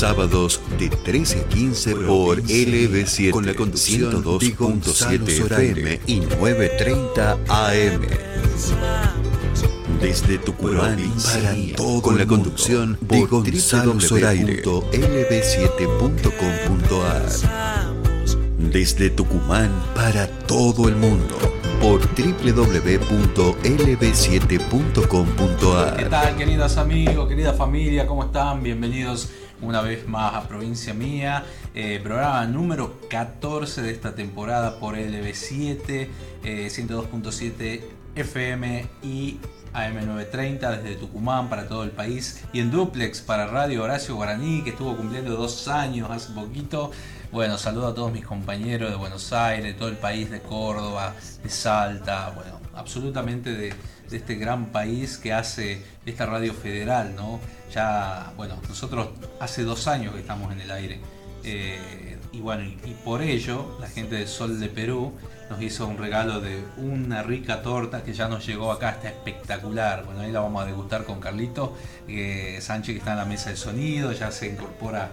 Sábados de 13 a 15 por LB7 con la conducción 2.7 FM y 930 AM. Desde Tucumán para todo con la conducción de Gonzalo Zoraire. lb7.com.ar Desde Tucumán para todo el mundo por www.lb7.com.ar. ¿Qué tal, queridos amigos, querida familia? ¿Cómo están? Bienvenidos una vez más a Provincia Mía, eh, programa número 14 de esta temporada por LB7, 102.7 FM y AM930 desde Tucumán para todo el país y en duplex para Radio Horacio Guaraní que estuvo cumpliendo dos años hace poquito. Bueno, saludo a todos mis compañeros de Buenos Aires, de todo el país, de Córdoba, de Salta, bueno, absolutamente de, este gran país que hace esta radio federal, ¿no? Ya, bueno, nosotros hace dos años que estamos en el aire. Eh, y bueno, y, por ello la gente de Sol de Perú nos hizo un regalo de una rica torta que ya nos llegó acá, está espectacular. Bueno, ahí la vamos a degustar con Carlito eh, Sánchez que está en la mesa de sonido, ya se incorpora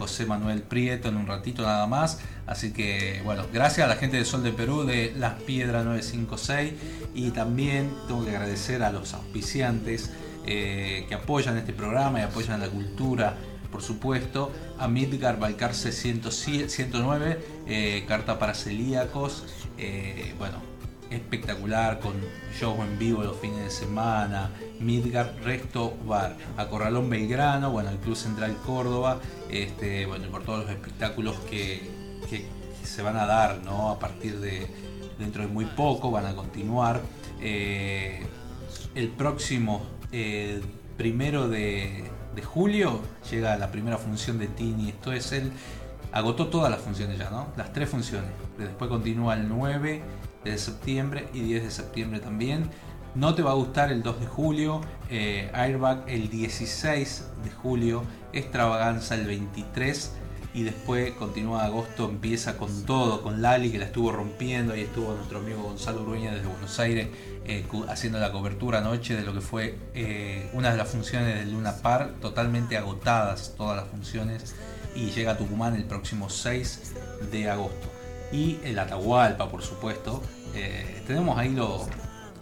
José Manuel Prieto en un ratito nada más. Así que bueno, gracias a la gente de Sol de Perú de Las Piedras 956 y también tengo que agradecer a los auspiciantes eh, que apoyan este programa y apoyan la cultura por supuesto, a Midgar Balcarce 109, eh, carta para celíacos, eh, bueno, espectacular con shows en vivo los fines de semana, Midgar Resto Bar, a Corralón Belgrano, bueno, el Club Central Córdoba, este, bueno, por todos los espectáculos que, se van a dar, ¿no? A partir de dentro de muy poco, van a continuar. Eh, el próximo eh, primero de, de, julio llega la primera función de Tini, esto es el agotó todas las funciones ya, ¿no? Las tres funciones. Después continúa el 9 de septiembre y 10 de septiembre también. No te va a gustar el 2 de julio, eh, Airbag el 16 de julio, Extravaganza el 23 y después continúa agosto, empieza con todo, con Lali que la estuvo rompiendo, ahí estuvo nuestro amigo Gonzalo Urueña desde Buenos Aires eh, haciendo la cobertura anoche de lo que fue eh, una de las funciones de Luna Par, totalmente agotadas todas las funciones. Y llega a Tucumán el próximo 6 de agosto. Y el Atahualpa, por supuesto. Eh, tenemos ahí los,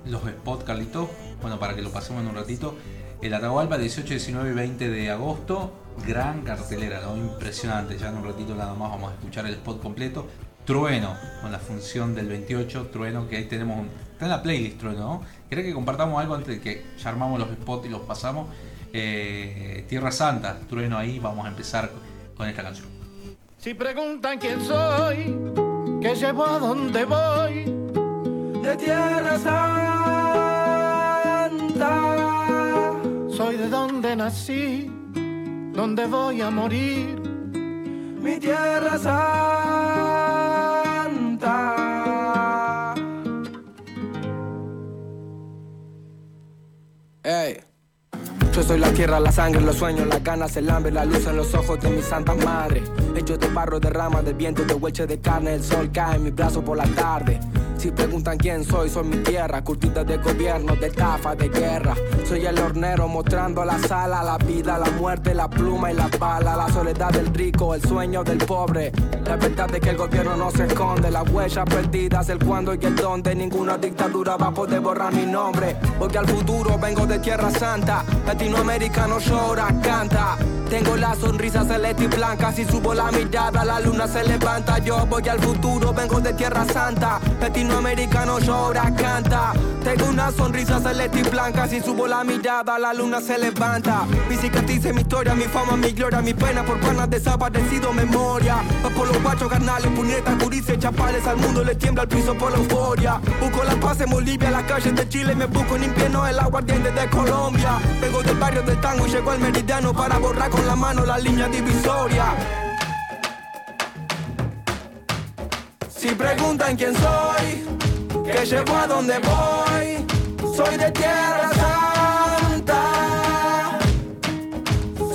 los spots, Carlito. Bueno, para que lo pasemos en un ratito. El Atahualpa, 18, 19 y 20 de agosto. Gran cartelera, ¿no? Impresionante. Ya en un ratito nada más vamos a escuchar el spot completo. Trueno, con la función del 28. Trueno, que ahí tenemos. está en la playlist, Trueno, ¿no? ¿Querés que compartamos algo antes de que ya armamos los spots y los pasamos? Eh, Tierra Santa, Trueno ahí. Vamos a empezar con esta canción. Si preguntan quién soy, qué llevo a dónde voy, de tierra santa, soy de donde nací, donde voy a morir, mi tierra santa. Hey. Yo soy la tierra, la sangre, los sueños, las ganas, el hambre, la luz en los ojos de mi santa madre. Hecho de barro, de rama, de viento, de hueche de carne, el sol cae en mi brazo por la tarde. Si preguntan quién soy, soy mi tierra, curtida de gobierno, de estafa, de guerra. Soy el hornero mostrando la sala, la vida, la muerte, la pluma y la bala, la soledad del rico, el sueño del pobre. La verdad es que el gobierno no se esconde, las huellas perdidas, el cuándo y el dónde. Ninguna dictadura va a poder borrar mi nombre. Porque al futuro vengo de Tierra Santa, latinoamericano llora, canta. Tengo la sonrisa celeste y blanca, si subo la mirada la luna se levanta. Yo voy al futuro, vengo de Tierra Santa, latinoamericano llora, canta. Tengo una sonrisa celeste y blanca, si subo la mirada la luna se levanta. Mi cicatriz mi historia, mi fama, mi gloria, mi pena por panas desaparecido, memoria. Va por los guachos carnales, puñetas, curices, chapales, al mundo le tiembla el piso por la euforia. Busco la paz en Bolivia, las calles de Chile, me busco en invierno el aguardiente de Colombia. Vengo del barrio del tango y llego al meridiano para borrar con la mano la línea divisoria. Si preguntan quién soy, que llevo a donde voy, soy de tierra santa,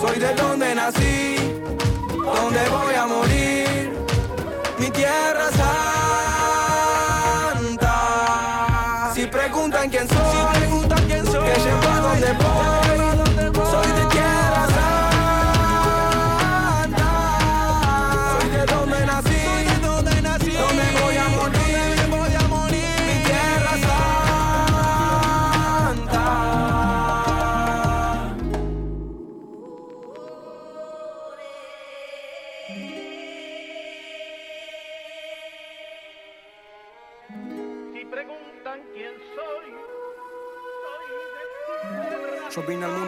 soy de donde nací, donde voy a morir, mi tierra santa. Si preguntan quién soy, que llevo a donde voy, Yo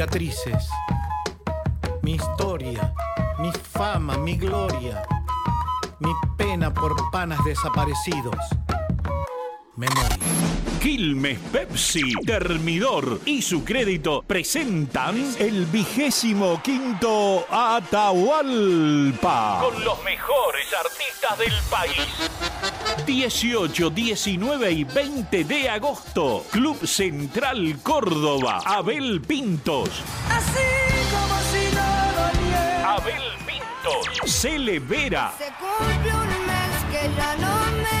cicatrices, mi historia, mi fama, mi gloria, mi pena por panas desaparecidos. Memoria. Quilmes Pepsi, Termidor y su crédito presentan el vigésimo quinto Atahualpa. Con los mejores artistas del país. 18, 19 y 20 de agosto. Club Central Córdoba. Abel Pintos. Así como si no doliera. Abel Pintos. Cele Vera. Se cumple un mes que ya no me ves.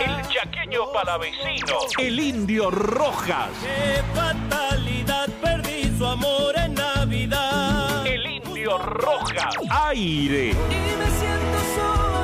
El chaqueño palavecino. El indio Rojas. Qué fatalidad, perdí su amor en Navidad. El indio Rojas. Aire. Y me siento solo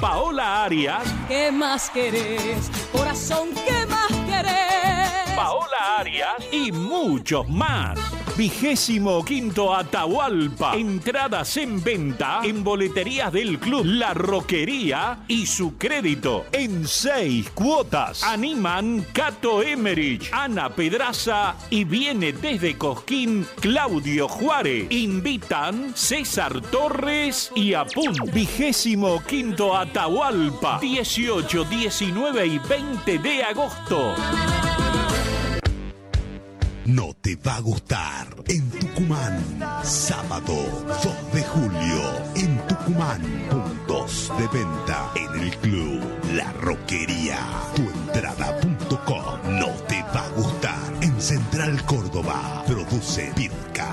Paola Arias. ¿Qué más querés? Corazón, ¿qué más querés? Paola Arias y muchos más. Vigésimo quinto Atahualpa. Entradas en venta en boleterías del club La Roquería y su crédito en seis cuotas. Animan Cato Emerich, Ana Pedraza y viene desde Cosquín Claudio Juárez. Invitan César Torres y Apun. Vigésimo quinto Atahualpa. 18, 19 y 20 de agosto. No te va a gustar. En Tucumán, sábado 2 de julio, en Tucumán, puntos de venta en el club La Roquería. Tuentrada.com. No te va a gustar. En Central Córdoba, produce Pirca.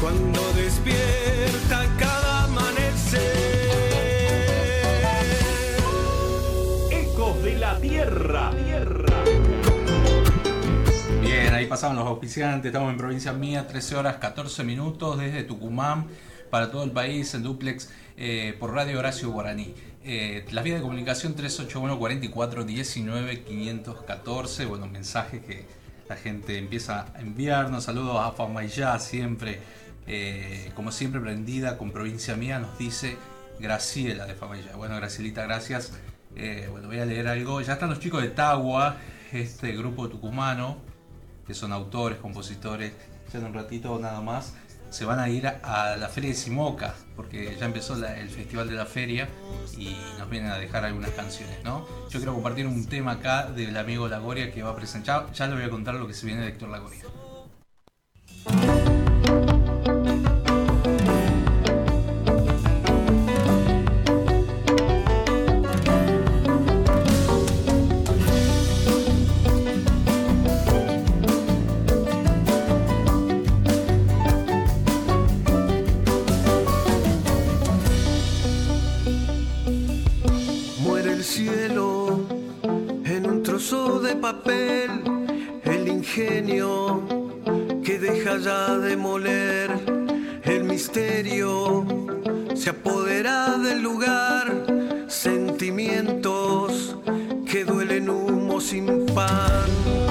cuando despierta cada amanecer. Ecos de la Tierra. Bien, ahí pasaban los auspiciantes, estamos en provincia mía, 13 horas 14 minutos desde Tucumán para todo el país en duplex eh, por Radio Horacio Guaraní. Eh, las vías de comunicación 381 44 19 514, bueno, mensajes que la gente empieza a enviarnos, saludos a Famayá siempre, eh, como siempre prendida con provincia mía, nos dice Graciela de Famayá. Bueno, Gracielita, gracias. Eh, bueno, voy a leer algo. Ya están los chicos de Tagua, este grupo tucumano, que son autores, compositores, ya en un ratito nada más, se van a ir a la feria de Simoca, porque ya empezó el festival de la feria y nos vienen a dejar algunas canciones, ¿no? Yo quiero compartir un tema acá del amigo Lagoria que va a presentar, ya le voy a contar lo que se viene de Héctor Lagoria. Papel, el ingenio que deja ya de moler, el misterio se apodera del lugar, sentimientos que duelen humo sin pan.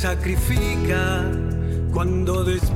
Sacrifica cuando despierta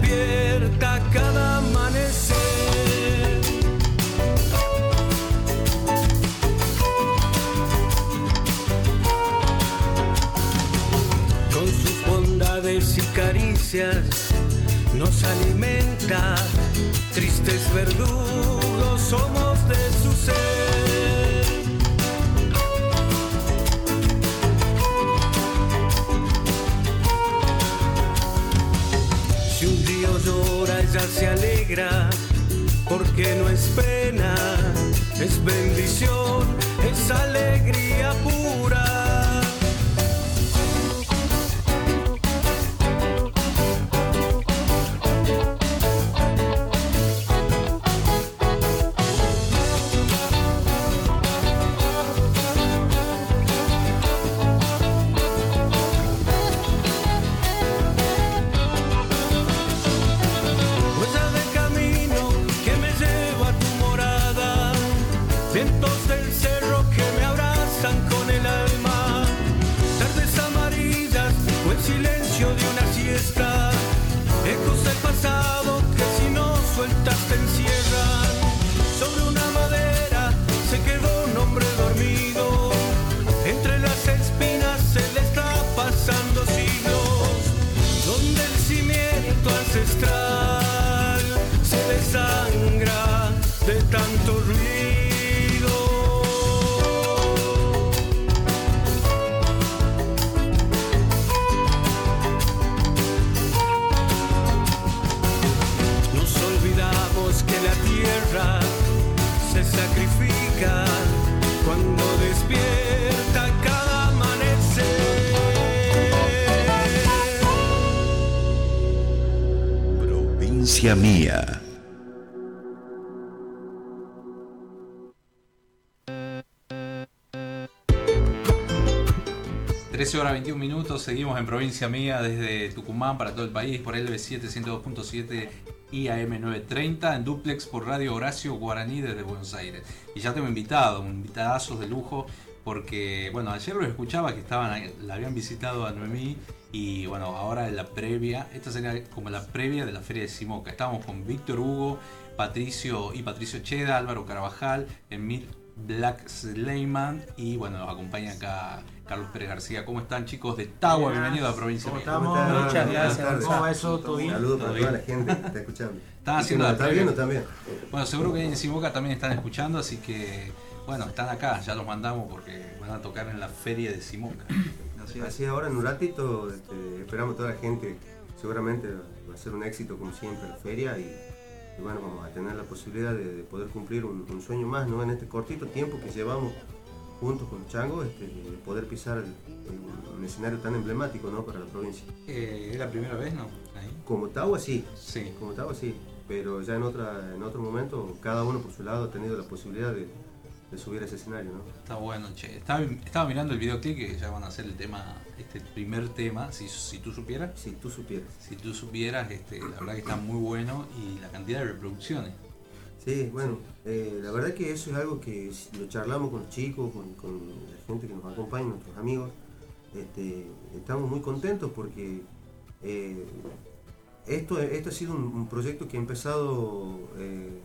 Provincia Mía. 13 horas 21 minutos, seguimos en provincia mía desde Tucumán para todo el país por LB7 102.7 y AM 930 en duplex por Radio Horacio Guaraní desde Buenos Aires. Y ya tengo invitado, un invitadazo de lujo porque, bueno, ayer los escuchaba que estaban, la habían visitado a Noemí y, bueno, ahora en la previa, esta sería como la previa de la Feria de Simoca. Estábamos con Víctor Hugo, Patricio y Patricio Cheda, Álvaro Carvajal, Emil Black Sleiman y, bueno, nos acompaña acá Carlos Pérez García. ¿Cómo están chicos de Tagua? Bienvenidos a Provincia ¿Cómo estamos? Muchas gracias. ¿Cómo va eso? ¿Todo Un bien? saludo para ¿Todo toda bien? la gente que está escuchando. Están haciendo la está previa. viendo también. Bueno, seguro que en Simoca también están escuchando, así que, bueno, están acá, ya los mandamos porque van a tocar en la Feria de Simoca. Así, así ahora en un ratito este, esperamos a toda la gente. Seguramente va a ser un éxito como siempre la feria y, y bueno, vamos a tener la posibilidad de, de poder cumplir un, un sueño más ¿no? en este cortito tiempo que llevamos juntos con Chango, este, de poder pisar el- el- un escenario tan emblemático ¿no? para la provincia. Eh, ¿Es la primera vez, no? Ahí. Como Tagua sí, Sí. como Tagua sí, pero ya en, otra, en otro momento cada uno por su lado ha tenido la posibilidad de, de subir a ese escenario. ¿no? Está bueno, che. Estaba, estaba mirando el videoclip que ya van a hacer el tema, este primer tema, si, si tú supieras. Si tú supieras. Si tú supieras, este, la verdad que está muy bueno y la cantidad de reproducciones. Sí, bueno, eh, la verdad que eso es algo que lo charlamos con los chicos, con, con la gente que nos acompaña, nuestros amigos. Este, estamos muy contentos porque eh, esto, esto ha sido un, un proyecto que ha empezado eh,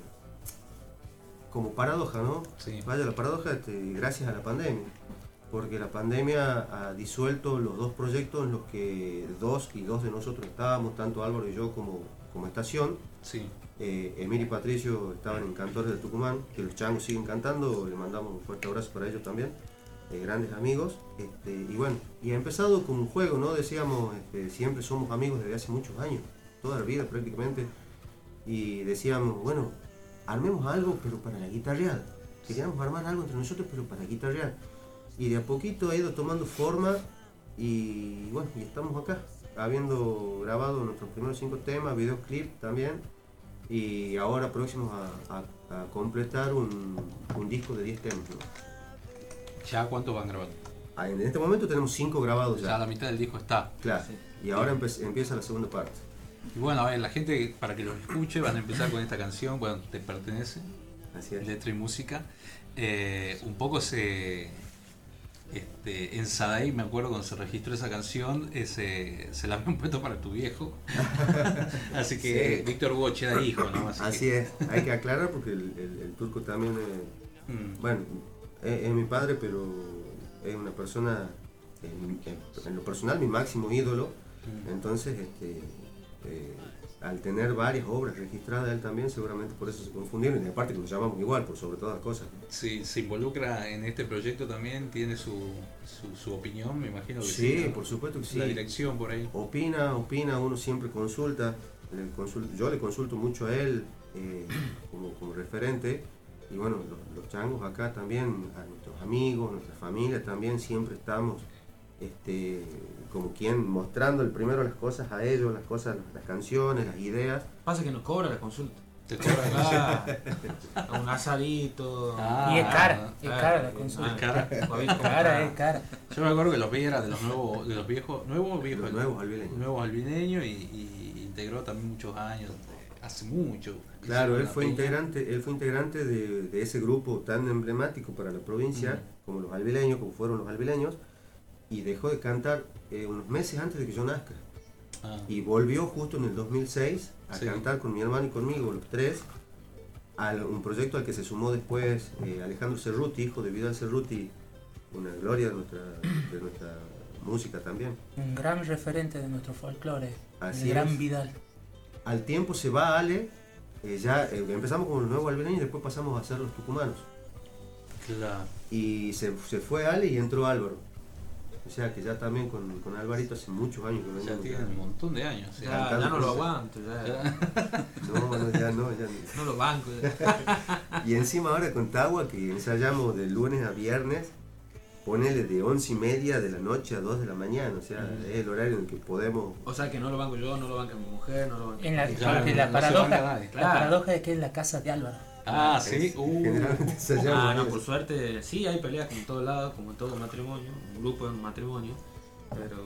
como paradoja, ¿no? Sí. Vaya la paradoja este, gracias a la pandemia, porque la pandemia ha disuelto los dos proyectos en los que dos y dos de nosotros estábamos, tanto Álvaro y yo como, como estación. Sí. Eh, Emil y Patricio estaban en Cantores de Tucumán, que los changos siguen cantando, le mandamos un fuerte abrazo para ellos también, eh, grandes amigos. Este, y bueno, y ha empezado como un juego, ¿no? Decíamos, este, siempre somos amigos desde hace muchos años, toda la vida prácticamente, y decíamos, bueno, armemos algo, pero para la guitarreada. Queríamos armar algo entre nosotros, pero para guitarrear. Y de a poquito ha ido tomando forma, y bueno, y estamos acá, habiendo grabado nuestros primeros cinco temas, videoclip también y ahora próximos a, a- a completar un, un disco de 10 temas. ¿no? ¿Ya cuántos van grabando? ah, en este momento tenemos cinco grabados Ya ya. la mitad del disco está. Claro. Y ahora empieza la segunda parte. Y bueno, a ver, la gente, para que los escuche, van a empezar con esta canción, bueno, te pertenece, Así es. letra y música. Eh, un poco se. Este, en Sadai, me acuerdo cuando se registró esa canción, ese, se la habían puesto para tu viejo. Así que Sí. Víctor Hugo era hijo, ¿no? Así que- es, hay que aclarar porque el, el- el turco también, eh, Mm. bueno, es, es mi padre, pero es una persona, en, en- en lo personal, mi máximo ídolo. Mm. Entonces, este, eh, al tener varias obras registradas él también, seguramente por eso se confundieron. Y aparte que nos llamamos igual, por sobre todas las cosas. Sí, se involucra en este proyecto también, tiene su, su, su opinión, me imagino que sí. Por supuesto que sí. La dirección por ahí. Opina, opina, uno siempre consulta. le yo le consulto mucho a él eh, como, como referente. Y bueno, los, los changos acá también, a nuestros amigos, nuestra familia también, siempre estamos este, como quien mostrando el primero las cosas a ellos, las cosas, las canciones, las ideas. Pasa que nos cobra la consulta. Te cobra la un asadito. Ah, Y es cara, es cara la consulta. Es cara. Cara, es cara. Yo me acuerdo que los vi era de los nuevos, de los viejos, nuevos viejos, Los nuevos albileños. nuevos albineños y, y integró también muchos años, hace mucho. Claro, él fue integrante, él fue integrante de, de ese grupo tan emblemático para la provincia, como los albileños, como fueron los albileños, y dejó de cantar eh, unos meses antes de que yo nazca. Ah, Y volvió justo en el 2006 a Sí. cantar con mi hermano y conmigo, los tres, a un proyecto al que se sumó después eh, Alejandro Cerruti, hijo de Vidal Cerruti, una gloria de nuestra, de nuestra música también. Un gran referente de nuestro folclore. Así el gran es. Vidal. Al tiempo se va Ale, eh, ya eh, empezamos con los nuevos albileños y después pasamos a ser los tucumanos. claro. Y se, se fue Ale y entró Álvaro. O sea que ya también con, con Alvarito hace muchos años que Ya venimos. tiene un montón de años. Ya, ya no lo aguanto, ya. Ya. No, no, ya no, ya no. No lo banco. ya. Y encima ahora con Tagua, que ensayamos de lunes a viernes, ponele de once y media de la noche a 2 de la mañana, o sea, es el horario en el que podemos... O sea que no lo banco yo, no lo banca mi mujer, no lo banca En la, Claro, la, paradoja, la paradoja es que es la casa de Álvaro. Ah, sí. Es- Uh, Generalmente ensayamos Ah, ahí. no, por suerte, sí, hay peleas como en todos lados, como en todo matrimonio, un grupo en matrimonio, pero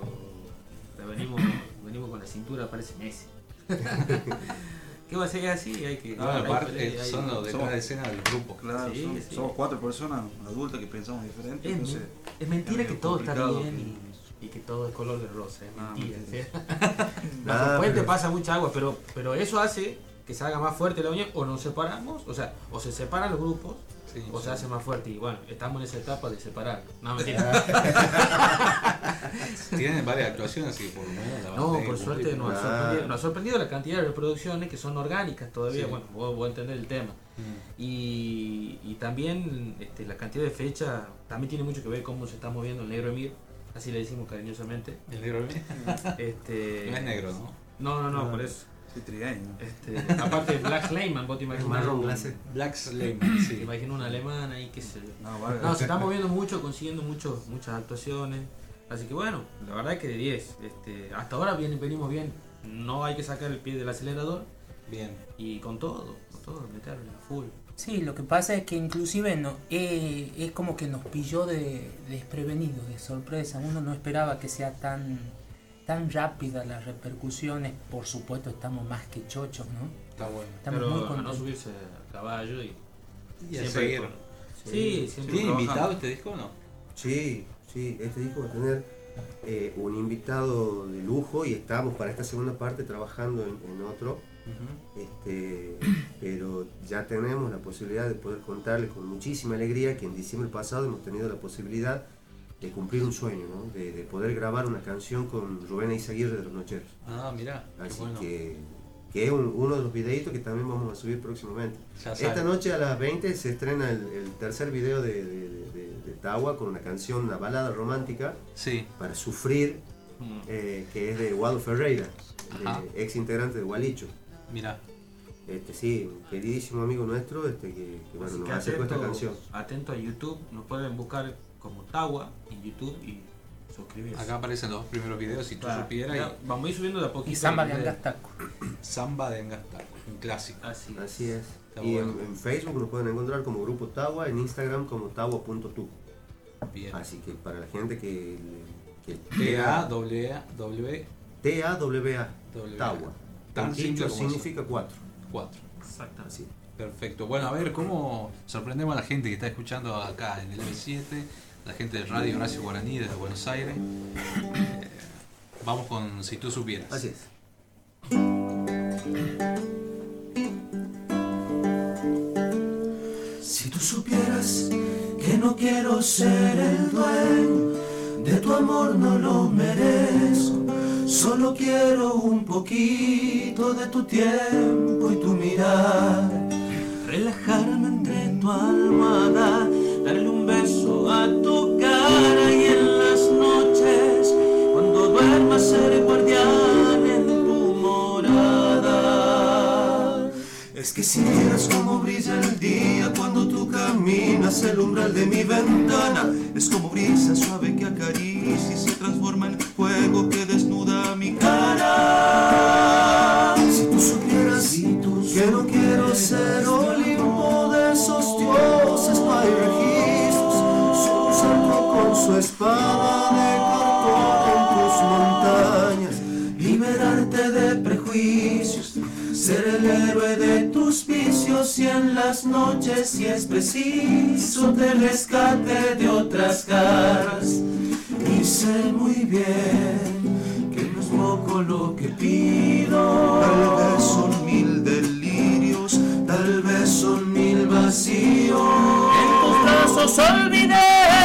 pero venimos, venimos con la cintura, parece Messi. ¿Qué va a ser así? Hay que. no, hay aparte hay- son los detrás de escena del grupo. Claro, Sí, somos, sí. somos cuatro personas adultas que pensamos diferente. Es, entonces, es mentira es que todo está bien que- y, y que todo es color de rosa, es Ah, mentira. ¿sí? Ah, puente pero- pasa mucha agua, pero, pero eso hace que se haga más fuerte la unión, o nos separamos, o sea, o se separan los grupos, Sí, o sí. se hace más fuerte. Y bueno, estamos en esa etapa de separar. No, mentira. Tienen varias actuaciones, así por lo menos a No, por suerte nos ha, sorprendido, nos ha sorprendido la cantidad de reproducciones que son orgánicas todavía. Sí. Bueno, vos, vos entendés el tema. Mm. Y, y también este, la cantidad de fechas también tiene mucho que ver cómo se está moviendo el negro Emir, así le decimos cariñosamente. El negro bien. Este, No es negro, ¿no? No, no, no, No. por eso. Este, aparte Black Slayman, vos te imaginas marrón un- glacé. Black Slayman, te sí. imaginas un alemán ahí que se... No, vale. No, se está moviendo mucho, consiguiendo mucho, muchas actuaciones. Así que bueno, la verdad que de 10. Este, hasta ahora viene, venimos bien. No hay que sacar el pie del acelerador Bien. y con todo, con todo, meterle a full. Sí, lo que pasa es que inclusive no, eh, es como que nos pilló de, desprevenido, de sorpresa. Uno no esperaba que sea tan, tan rápida las repercusiones. Por supuesto estamos más que chochos, ¿no? Está bueno. Estamos Pero muy a no contentos. subirse a caballo y, Y a siempre seguir. con- Sí, siempre ¿Tiene invitado este disco o no? Sí, sí, este disco va a tener eh, un invitado de lujo y estamos para esta segunda parte trabajando en, en otro. Este, pero ya tenemos la posibilidad de poder contarles con muchísima alegría que en diciembre pasado hemos tenido la posibilidad de cumplir un sueño, ¿no? de, de poder grabar una canción con Rubén Eizaguirre de los Nocheros. Ah, mirá. qué Así bueno. que, que es un- uno de los videitos que también vamos a subir próximamente. Ya Esta noche a las 20 se estrena el, el tercer video de, de, de- de- de Tawa con una canción, una balada romántica Sí. para sufrir, Mm. eh, que es de Waldo Ferreira, ex integrante de Gualicho. Mirá. Este, sí, un queridísimo amigo nuestro este, que, que, bueno, nos acercó esta canción. atento a YouTube, nos pueden buscar como Tawa en YouTube y suscribirse. Acá aparecen los dos primeros videos, si tú Claro, supieras. ya, Vamos a ir subiendo de a poquito. Y Samba de. Angastaco. Samba de Engastaco, un clásico. Así. Así es. Está y bueno. en, en Facebook nos pueden encontrar como Grupo Tawa, en Instagram como tawa.tu. Bien. Así que para la gente que. que T-A-W-A. T-A-W-A. W. Tawa. Tan En simple significa cuatro. Cuatro. Exactamente. Así. Perfecto. Bueno, a ver, ¿cómo sorprendemos a la gente que está escuchando acá en el M7? La gente de Radio Horacio Guaraní desde Buenos Aires. Eh, vamos con Si tú supieras. Así es. Si tú supieras que no quiero ser el dueño de tu amor, no lo merezco. Solo quiero un poquito de tu tiempo y tu mirada. Relajarme entre tu almohada, Es que si vieras cómo brilla el día cuando tú caminas el umbral de mi ventana, es como brisa suave que acaricia y se transforma en fuego que desnuda mi cara. Si tú supieras que no quiero ser su espada de cartón en tus montañas, liberarte de prejuicios, ser el héroe de tus vicios y en las noches si es preciso te rescate de otras caras y sé muy bien que no es poco lo que pido. Tal vez son mil delirios tal vez son mil vacíos. En tus brazos olvidé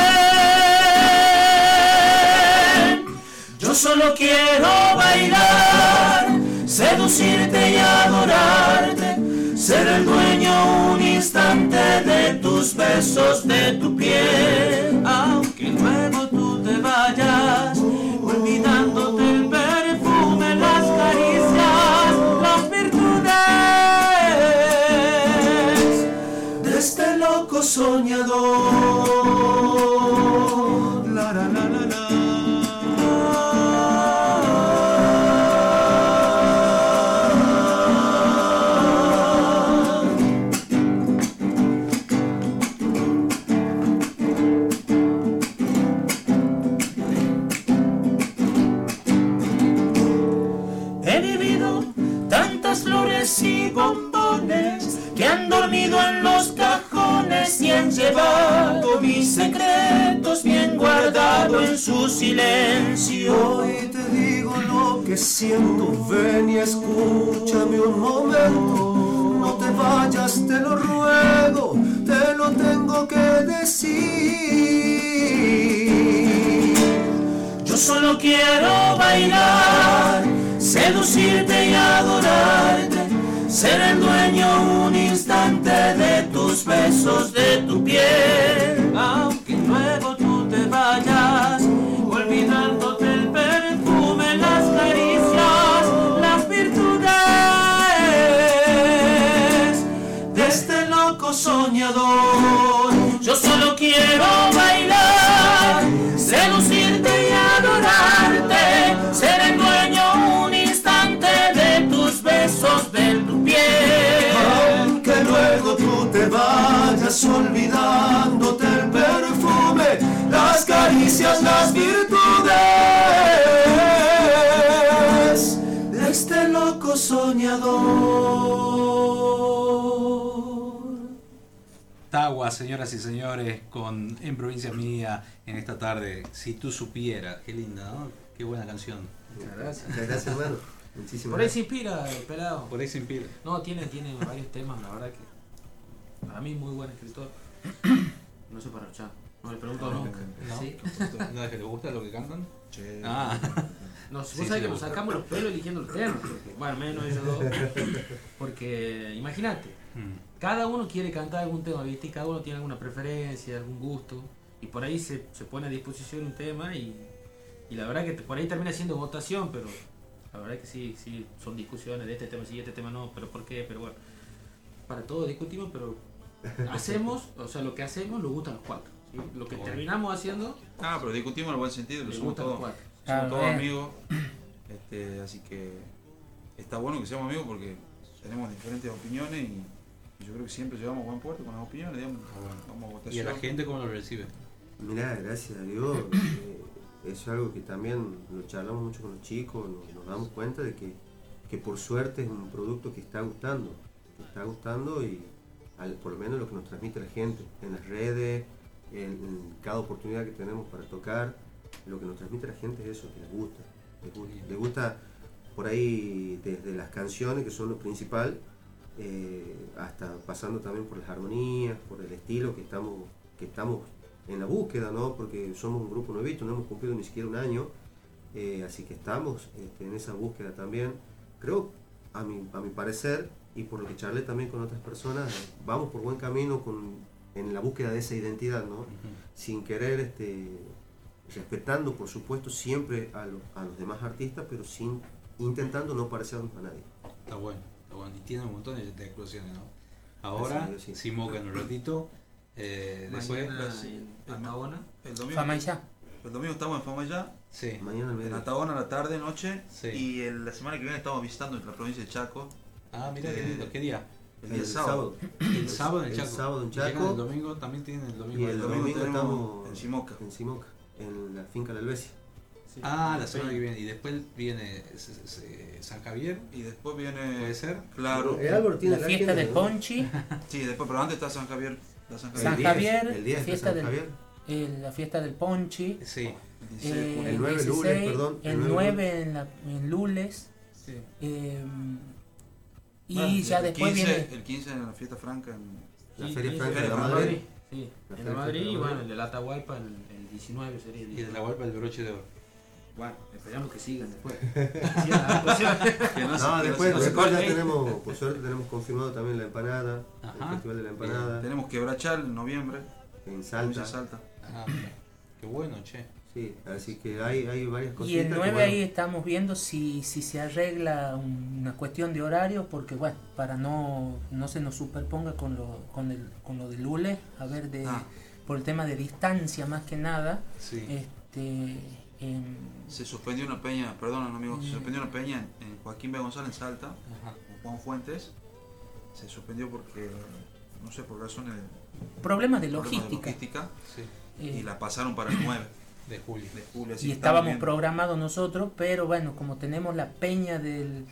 yo solo quiero bailar, seducirte y adorarte, ser el dueño un instante de tus besos, de tu piel. Aunque luego tú te vayas, olvidándote el perfume, las caricias, las virtudes de este loco soñador. Han llevado mis secretos bien guardados en su silencio. Hoy te digo lo que siento, ven y escúchame un momento. No te vayas, te lo ruego, te lo tengo que decir. Yo solo quiero bailar, seducirte y adorarte, ser el dueño un instante de tus besos, de tu piel. Aunque luego tú te vayas, olvidándote el perfume, las caricias, las virtudes de este loco soñador. Yo solo quiero bailar, seducirte olvidándote el perfume, las caricias, las virtudes de este loco soñador. Tawa, señoras y señores, con En Provincia Mía en esta tarde. Si tú supieras, qué linda, ¿no? Qué buena canción. Muchas gracias. Muchas gracias, hermano. Muchísimas Por ahí gracias. se inspira el pelado. Por ahí se inspira. No, tiene, tiene varios temas, la verdad que. Para mí, muy buen escritor. No sé para luchar. No le pregunto nunca. no. ¿Sí? ¿No es que le gusta lo que cantan? Sí. Ah. No, vos Sí, sabés sí, que nos sacamos los pelos eligiendo los temas. bueno, menos ellos dos. Porque, imagínate, Mm. cada uno quiere cantar algún tema, ¿viste? Y cada uno tiene alguna preferencia, algún gusto. Y por ahí se, se pone a disposición un tema y, y la verdad que te- por ahí termina siendo votación, pero la verdad que sí, sí, son discusiones de este tema sí, este tema no, pero ¿por qué? Pero bueno, para todos discutimos, pero hacemos, o sea, lo que hacemos nos gusta a los cuatro. ¿sí? Lo que terminamos haciendo Ah, pero discutimos en el buen sentido, lo somos gustan los todos. cuatro. Somos Claro, todos eh. amigos. Este, así que está bueno que seamos amigos porque tenemos diferentes opiniones y, yo creo que siempre llevamos buen puerto con las opiniones, digamos. Vamos a ¿Y a la gente cómo lo recibe? Mirá, gracias a Dios, eh, es algo que también lo charlamos mucho con los chicos, nos, nos damos cuenta de que, que por suerte es un producto que está gustando, que está gustando y al- por lo menos lo que nos transmite la gente en las redes, en, en cada oportunidad que tenemos para tocar, lo que nos transmite la gente es eso, que les gusta. Les gusta, les gusta por ahí desde las canciones, que son lo principal, eh, hasta pasando también por las armonías, por el estilo que estamos, que estamos en la búsqueda, ¿no? Porque somos un grupo nuevito, no hemos cumplido ni siquiera un año, eh, así que estamos este, en esa búsqueda también. Creo, a mi, a mi parecer, y por lo que charlé también con otras personas, vamos por buen camino con, en la búsqueda de esa identidad, ¿no? Sin querer, este, respetando, por supuesto, siempre a, lo- a los demás artistas, pero sin intentando no parecernos a nadie. Está bueno, está bueno. Y tiene un montón de, de actuaciones, ¿no? Ahora, sí. Simoca en un ratito. Eh, después, Mañana en Ataona. El domingo. Famayá. El domingo estamos en Famayá. Sí. Mañana al En mediodía. Ataona a la tarde, noche. Sí. Y el- la semana que viene estamos visitando la provincia de Chaco. Ah, mira qué lindo. ¿Qué día? El El sábado. El sábado en El Chaco. sábado en Y Chaco. El domingo también tienen el domingo. Y en el Chaco. domingo tenemos estamos en Simoca. En Simoca, en la finca La Helvecia. Ah, la semana que viene. Y después viene San Javier. Y después viene. ¿Puede ser? Claro. El tiene La la fiesta ¿no? Ponchi, Sí, después, pero antes está San Javier. Está San El San 10, Javier, el 10 de fiesta San del- Javier. eh, la fiesta del Ponchi, Sí. El 16 de eh, junio. El 9 Lules, 16, perdón, el el 9 9 en, la, en Lules, Sí. eh, y Bueno, ya el después 15, viene El 15 en la fiesta franca. En, La Sí, Feria Franca de la en Madre. Sí, en la Madrid y bueno, el de la Atahualpa el, el 19 sería el Y de la vuelta el broche de oro. Bueno, esperamos que sigan después. Próxima- que no, después, no después ya tenemos, por suerte tenemos confirmado también la empanada, Ajá. el Festival de la Empanada, Tenemos Quebrachal en noviembre. en Salta. Salta. Ah. Qué bueno, che. Sí, así que hay, hay varias y cositas. el que, 9 bueno, ahí estamos viendo si, si se arregla un- una cuestión de horario, porque bueno, para no, no se nos superponga con lo, con el, con lo de Lule, a ver de Ah. por el tema de distancia más que nada, Sí. este em, Se suspendió una peña, perdón amigo, se Mm. suspendió una peña en, en Joaquín B. González en Salta, Ajá. con Juan Fuentes. Se suspendió porque, no sé, por razones de, problemas de problemas de logística. logística, Sí. eh, y la pasaron para el 9 De julio. de julio. y estábamos programados nosotros, pero bueno, como tenemos la peña del,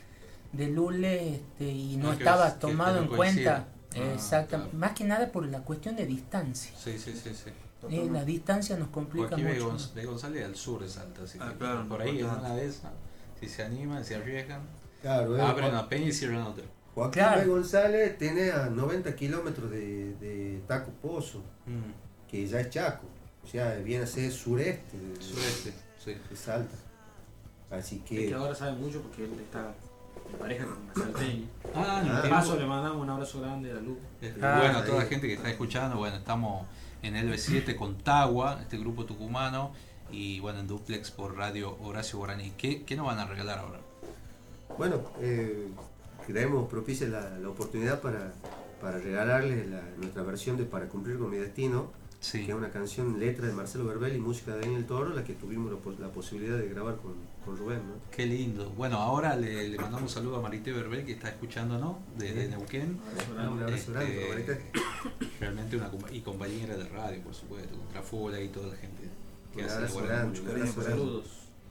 de Lule este, y no estaba es- tomado en cuenta. Ah, exactamente, claro. más que nada por la cuestión de distancia. Sí, sí, sí, sí. Eh, la distancia nos complica mucho. Gonz- B. González al sur de Salta, así Ah, que claro, por ahí en importante. una de esas, si se animan, se arriesgan, Claro, eh, abren una peña y cierran otra. Joaquín Claro. González tiene a 90 kilómetros de, de Taco Pozo, Mm, que ya es Chaco, o sea, viene a ser sureste de, sureste, sí. de Salta. Así Es que que ahora sabe mucho porque él está en pareja con una salteña. Ah, no, Ah. De tiempo- paso le mandamos un abrazo grande a la luz. Ah, bueno, a toda la gente que está escuchando, bueno, estamos en LB7 con Tagua, este grupo tucumano, y bueno, en Duplex por Radio Horacio Guaraní. ¿Qué, qué nos van a regalar ahora? Bueno, eh, creemos propicia la, la oportunidad para, para regalarles la- nuestra versión de Para cumplir con mi destino, Sí. que es una canción letra de Marcelo Verbel y música de Daniel Toro, la que tuvimos la, pos- la posibilidad de grabar con, con Rubén. ¿no? Qué lindo. Bueno, ahora le, le mandamos un saludo a Marité Berbel que está escuchándonos desde Sí. Neuquén. Un abrazo grande para Marité. Realmente una y compañera de radio, por supuesto, con y toda la gente que Un hace grande, mucho un abrazo grande. Saludos.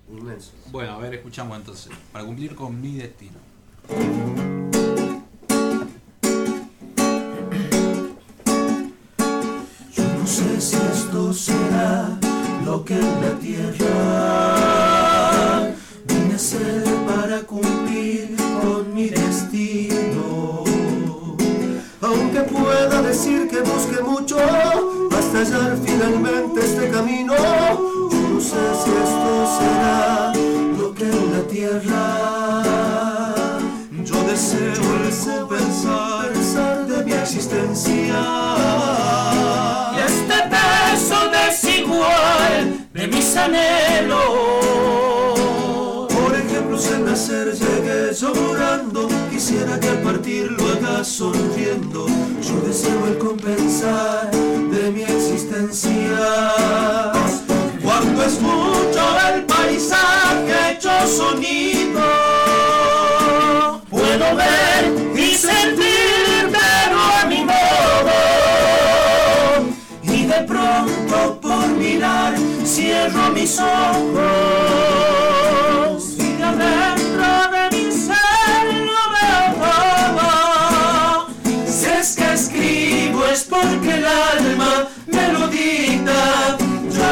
Inmenso. Bueno, a ver, escuchamos entonces. Para cumplir con mi destino. Será lo que en la tierra vine a ser para cumplir con mi destino. Aunque pueda decir que busque mucho hasta hallar finalmente este camino, yo no sé si esto será lo que en la tierra yo deseo recompensar de mi existencia. Por ejemplo, al nacer llegué llorando, quisiera que al partir lo haga sonriendo. Yo deseo el compensar de mi existencia. Cuando escucho el paisaje hecho sonido, puedo ver por mi cierro mis ojos y de adentro de mi ser lo veo todo. Si es que escribo es porque el alma me lo dicta. Yo,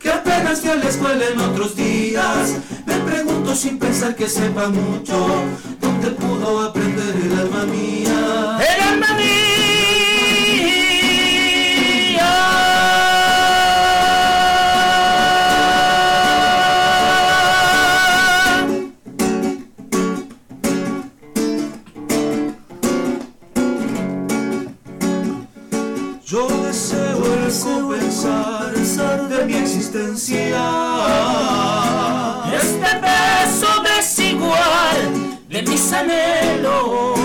que apenas fui a la escuela en otros días, me pregunto sin pensar que sepa mucho, ¿dónde pudo aprender el alma mía? El alma Yo Este beso desigual de mis anhelos.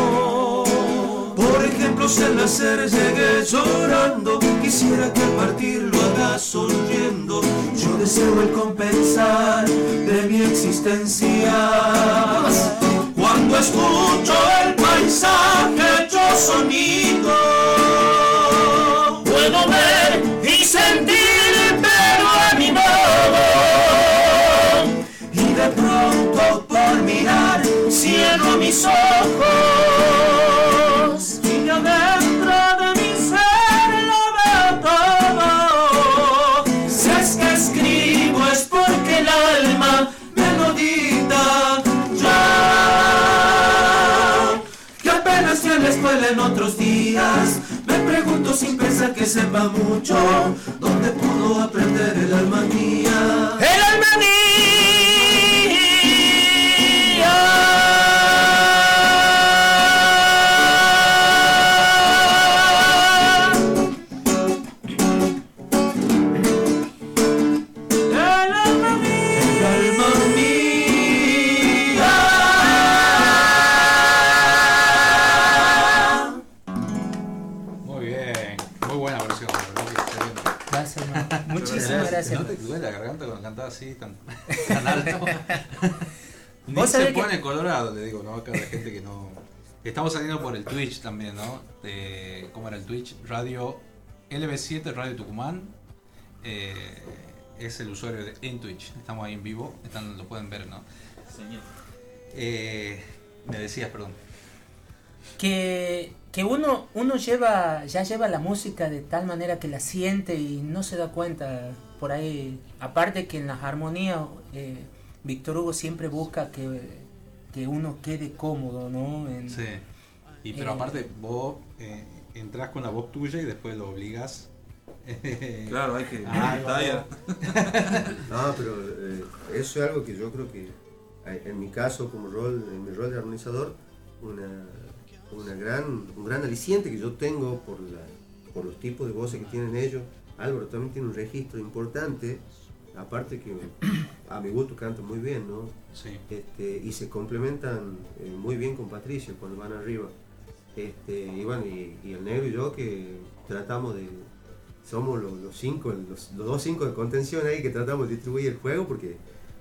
Por ejemplo, si al nacer llegué llorando, quisiera que al partir lo haga sonriendo. Yo deseo el compensar de mi existencia. Cuando escucho el paisaje hecho sonido, mis ojos y de adentro de mi ser lo veo todo. Si es que escribo es porque el alma me lo dicta. Yo, que apenas fui a la escuela en otros días, me pregunto sin pensar que sepa mucho, ¿dónde pudo aprender el alma mía? El alma El gracias. ¿No te duele la garganta cuando cantás así tan, tan alto? Ni se que- pone colorado, le digo, ¿no? Acá la gente que no... Estamos saliendo por el Twitch también, ¿no? De, ¿Cómo era el Twitch? Radio LB7, Radio Tucumán. Eh, es el usuario de, en Twitch. Estamos ahí en vivo, están, lo pueden ver, ¿no? Señor. Eh, me decías, perdón. que, que uno, uno lleva, ya lleva la música de tal manera que la siente y no se da cuenta por ahí. Aparte que en las armonías, eh, Víctor Hugo siempre busca que, que uno quede cómodo, ¿no? En- Sí. Y pero Eh, aparte, vos eh, entras con la voz tuya y después lo obligas. Claro, hay que- Ah, talla. No, pero eh, eso es algo que yo creo que eh, en mi caso como rol, en mi rol de armonizador, una, una gran, un gran aliciente que yo tengo por, la, por los tipos de voces que tienen ellos. Álvaro también tiene un registro importante, aparte que a mi gusto canta muy bien, ¿no? Sí. Este, y se complementan eh, muy bien con Patricio cuando van arriba. Este, y bueno, y, y el negro y yo que tratamos de, somos los, los cinco, los, los dos cinco de contención ahí que tratamos de distribuir el juego porque,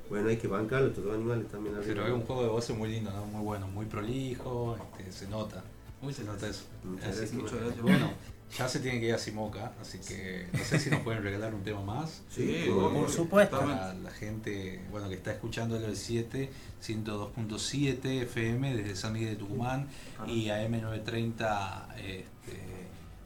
bueno, hay que bancarlo, estos dos animales también arriba. Pero es un juego de voces muy lindo, ¿no? muy bueno, muy prolijo, este, se nota. Muy se nota eso. Muchas Así gracias. que, Muchas gracias. Bueno, ya se tiene que ir a Simoca, así que no sé si nos pueden regalar un tema más. Sí, por supuesto. Para la gente bueno, que está escuchando el 7 102.7 FM desde San Miguel de Tucumán y AM930 este,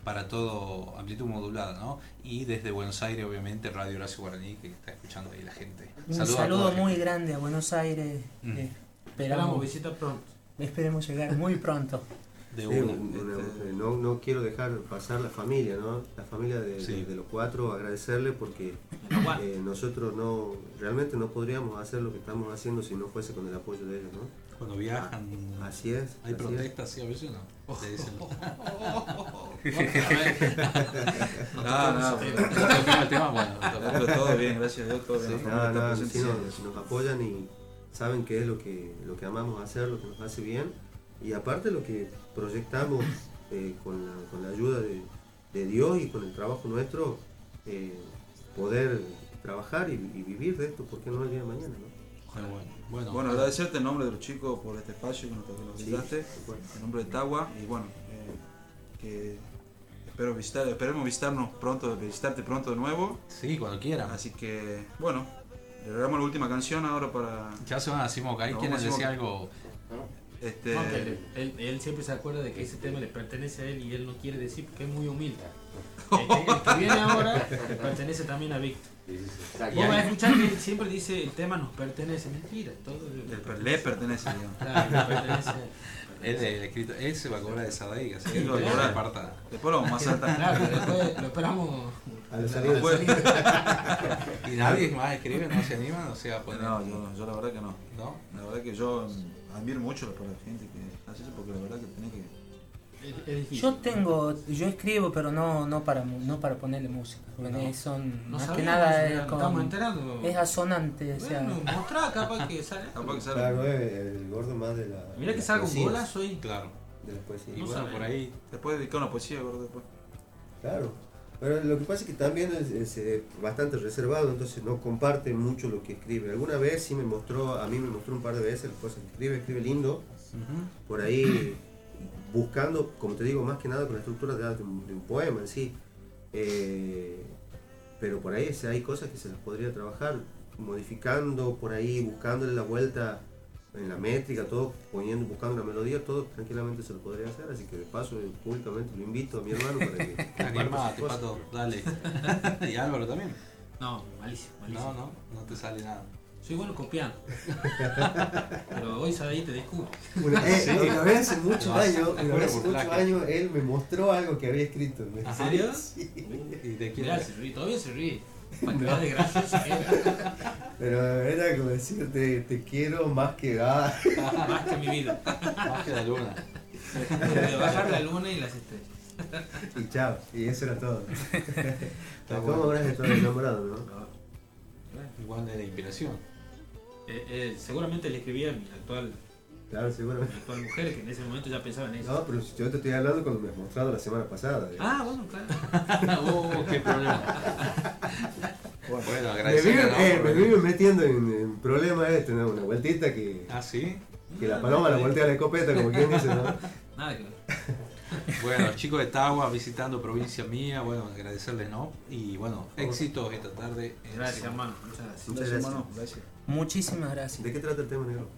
para todo amplitud modulada, ¿no? Y desde Buenos Aires, obviamente, Radio Horacio Guaraní, que está escuchando ahí la gente. Un saludo muy gente. grande a Buenos Aires. Mm. eh, Esperamos esperamos, visita pronto. esperemos llegar muy pronto. De Sí, una. un- una- eh, no, no quiero dejar pasar la familia, ¿no? La familia de, Sí. de- de los cuatro, agradecerle porque eh, nosotros no, realmente no podríamos hacer lo que estamos haciendo si no fuese con el apoyo de ellos, ¿no? Cuando viajan, Así es. ¿hay así es. protestas sí, a veces o no? Le dicen. No, no, pero- Tocamos el tema, bueno, No, todo bien, gracias a Dios, todo bien. No, Está no, presente sí nos, nos apoyan y saben qué es lo que, lo que amamos hacer, lo que nos hace bien. Y aparte lo que proyectamos eh, con, la, con la ayuda de, de Dios y con el trabajo nuestro, eh, poder trabajar y, y vivir de esto, porque no el día de mañana, ¿no? Bueno. Bueno, Bueno, agradecerte en nombre de los chicos por este espacio que nos, Sí, brindaste, en nombre de Tagua, y bueno, eh, que espero visitar, esperemos visitarnos pronto, visitarte pronto de nuevo. Sí, cuando quieran. Así que, bueno, le regalamos la última canción ahora para. Ya se van a. ¿Hay Nos quienes vamos Este, No, él, él- él siempre se acuerda de que ese tema le pertenece a él y él no quiere decir porque es muy humilde. El que, el que viene ahora le pertenece también a Víctor. Vos vas a escuchar que él siempre dice el tema nos pertenece. Mentira, todo le pertenece, digamos. Claro, le pertenece a él. Él, el escrito, él se va a cobrar esa deuda. así que Él va a no cobrar. reparta. Después lo vamos a saltar. Claro, después lo esperamos A la salida. Y nadie más escribe, no se anima, no se va a poner. No, yo, yo la verdad que no. ¿No? La verdad que yo admiro mucho a la gente que hace eso porque la verdad que tiene que. Es, es difícil. Yo tengo, yo escribo, pero no, no para, no para ponerle música. porque No. son No más que nada es con- estamos enterando. es asonante, o sea, Bueno, mostrá capaz que sale. Capaz que sale. Claro, el gordo más de la. Mira de que las salga un golazo ahí. Claro. De las poesías. Y No bueno, por ahí. Puedes dedicar una poesía, gordo, después. Claro. Pero lo que pasa es que también es, es, eh, bastante reservado, entonces no comparte mucho lo que escribe. Alguna vez sí me mostró, a mí me mostró un par de veces las cosas que escribe, escribe lindo. Por ahí buscando, como te digo, más que nada con la estructura de, de un, de un poema en sí. Eh, pero por ahí hay cosas que se las podría trabajar, modificando por ahí, buscándole la vuelta en la métrica, todo, poniendo, buscando una melodía, todo tranquilamente se lo podría hacer. Así que de paso, eh, públicamente lo invito a mi hermano para que Animate, pato, dale. y Álvaro también. No, malísimo, malísimo. No, no, no te sale nada. Soy bueno copiando. Pero hoy ahí te descubro. Una, eh, una vez hace muchos años, te una vez hace muchos años, él me mostró algo que había escrito. ¿me- ¿En serio? Sí. ¿Y de quién Mirá, era? se ríe, todavía se ríe. Veas de era. Pero era como decirte, te quiero más que ah. Más que mi vida. Más que la luna. De bajar la luna y las estrellas. Y chao, y eso era todo. ¿Cómo bueno. habrás estado enamorado, no? Igual de la inspiración. Eh, eh, seguramente le escribía a mi actual, Claro, seguramente. mujer que en ese momento ya pensaba en eso. No, pero si yo te estoy hablando cuando me has mostrado la semana pasada. digamos. Ah, bueno, claro. oh, qué problema. Bueno, me agradecerle viven, a eh, me viven metiendo en, en problemas este, ¿no? Una vueltita que, Ah, sí. que la paloma la voltea a la escopeta, como quien dice, ¿no? Nada que. Bueno, chicos de Tagua visitando provincia mía, bueno, agradecerles, ¿no? Y bueno, éxitos esta tarde. en Gracias, hermano. Muchas gracias. Muchas Gracias, hermano. Gracias. muchísimas gracias. ¿De qué trata el tema, negro?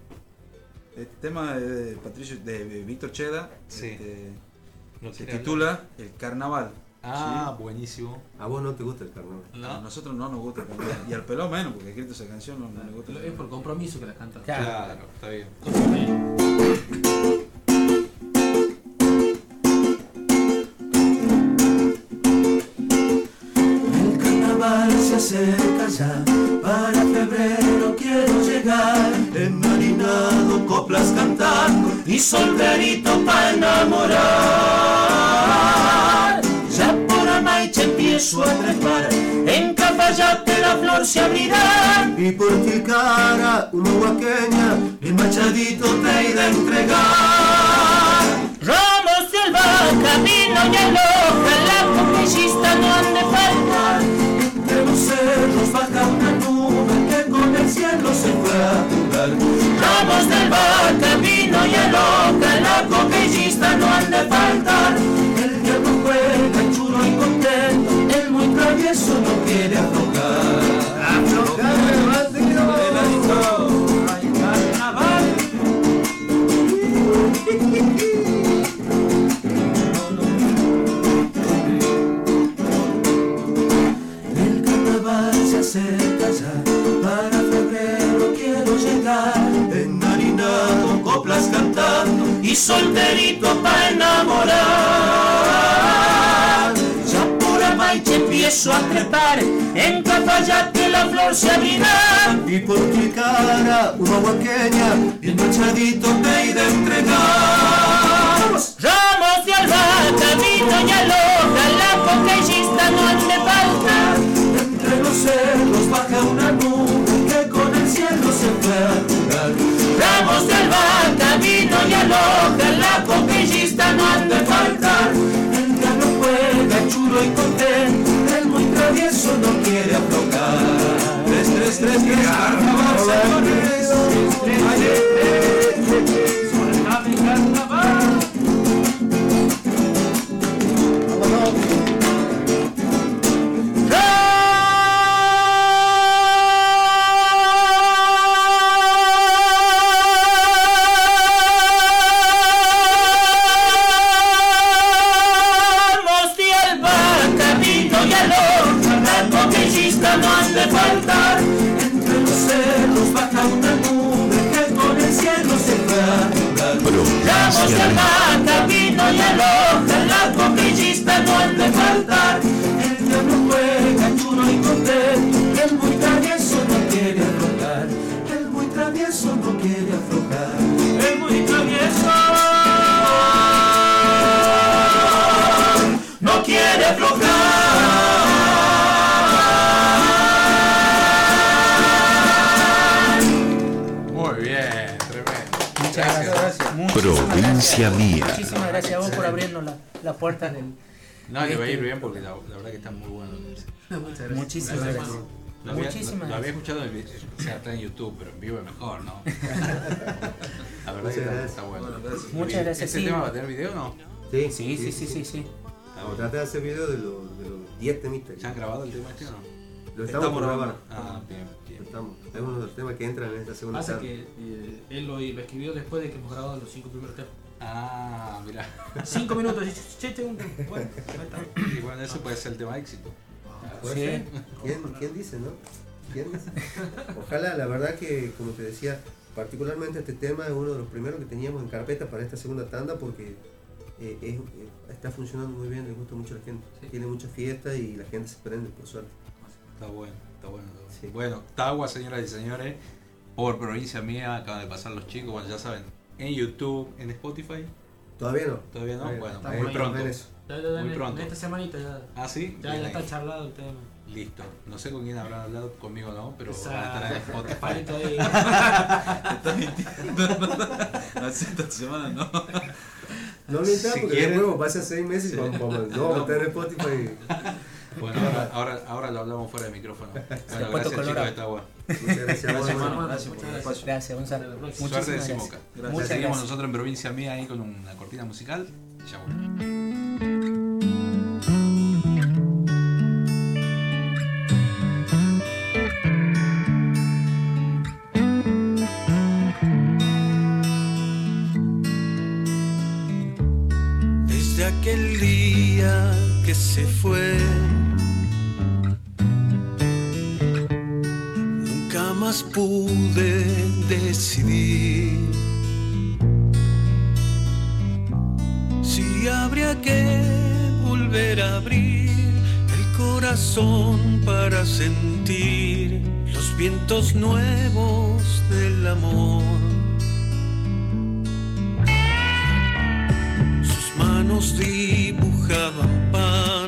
Este tema de Patricio, de Víctor Cheda, Sí. este, ¿No se titula El Carnaval. Ah, buenísimo. A vos no te gusta el carnaval. A No, nosotros no nos gusta el carnaval. Y al pelado menos, porque escrito esa canción no, no le gusta. el Es por compromiso que la canta. claro, está bien. El carnaval se acerca ya, para febrero quiero llegar, enmarinado, coplas cantando y solterito para enamorar. Empiezo a trepar, en Cafayate la flor se abrirá. Y por Tilcara, una huaqueña, El machadito te he de entregar. Ramos de albahaca, vino y aloja, la copellista no han de faltar. De los cerros baja una nube que con el cielo se fue a jugar. Ramos de albahaca, vino y aloja, la copellista no han de faltar. El muy travieso no quiere aflojar. aflojar, Peladito, hay carnaval. El carnaval se acerca ya, para febrero quiero llegar, enmarinado, coplas cantando y solterito para enamorar. Empiezo a trepar, en Cafayate la flor se abrirá. Y por Tilcara, una huaqueña, Y el machadito te he de entregar. Ramos de albahaca, vino y aloja, la copellista no han de faltar. Entre los cerros baja una nube que con el cielo se fue a. Ramos de albahaca, vino y aloja, la copellista no han de faltar. El diablo juega chulo y contento, muy travieso no quiere aflojar. Tres, tres, tres, tres, carnaval, señores. Provincia gracias. mía. Muchísimas gracias a vos por abrirnos la, la puerta del. No, le va a ir este- bien porque la, la verdad que está muy bueno. Muchas gracias. Muchísimas gracias. Lo había, Muchísimas lo había gracias. escuchado en, o sea, está en YouTube, pero en vivo es mejor, ¿no? La verdad Muchas que está, gracias. está bueno. Muchas gracias, ¿Este sí. tema va a tener video o no? Sí, Sí, sí, sí, sí, sí. Vamos, traté de hacer video de los de los 10 temitas. ¿Ya han grabado el tema este o no? Lo estamos, por grabar. Ah, bien, bien. Lo estamos. Es uno de los temas que entran en esta segunda Pasa tarde. que eh, él lo, escribió después de que hemos grabado los cinco primeros temas. Ah, mira. Cinco minutos. Bueno. Y bueno, ese puede ser el tema éxito. Puede Sí. ser. ¿Quién, ¿Quién dice, no? ¿Quién dice? Ojalá, la verdad que, como te decía, particularmente este tema es uno de los primeros que teníamos en carpeta para esta segunda tanda porque eh, es- eh, está funcionando muy bien, le gusta mucho a la gente. Tiene mucha fiesta y la gente se prende, por suerte. Está bueno, está bueno. está bueno. Bueno, Tagua, señoras y señores, por provincia mía, acaban de pasar los chicos, bueno, ya saben, en YouTube, en Spotify. Todavía no. Todavía no, Todavía bueno, muy pronto. en eso. Ya, ya, ya, Muy en- pronto. En esta semanita ya. Ah, sí, Ya, ahí. está charlado el tema. Listo. No sé con quién habrán hablado, conmigo no, pero van a estar en Spotify. Estás mintiendo. Así esta semana no. No mientas Si porque quieren- luego pasan seis meses y vamos, vamos, no vamos a en Spotify. Bueno, ahora, ahora, ahora lo hablamos fuera de micrófono. Bueno, gracias chicos de Tagua. Muchas gracias, Gracias. Juan. Gracias, muchas gracias. Gracias, Gonzalo. Suerte de Muchísimas gracias. Simoca. Muchas Seguimos gracias. nosotros en provincia mía ahí con una cortina musical. Ya volvemos. Se fue, nunca más pude decidir si habría que volver a abrir el corazón para sentir los vientos nuevos del amor. Sus manos pan con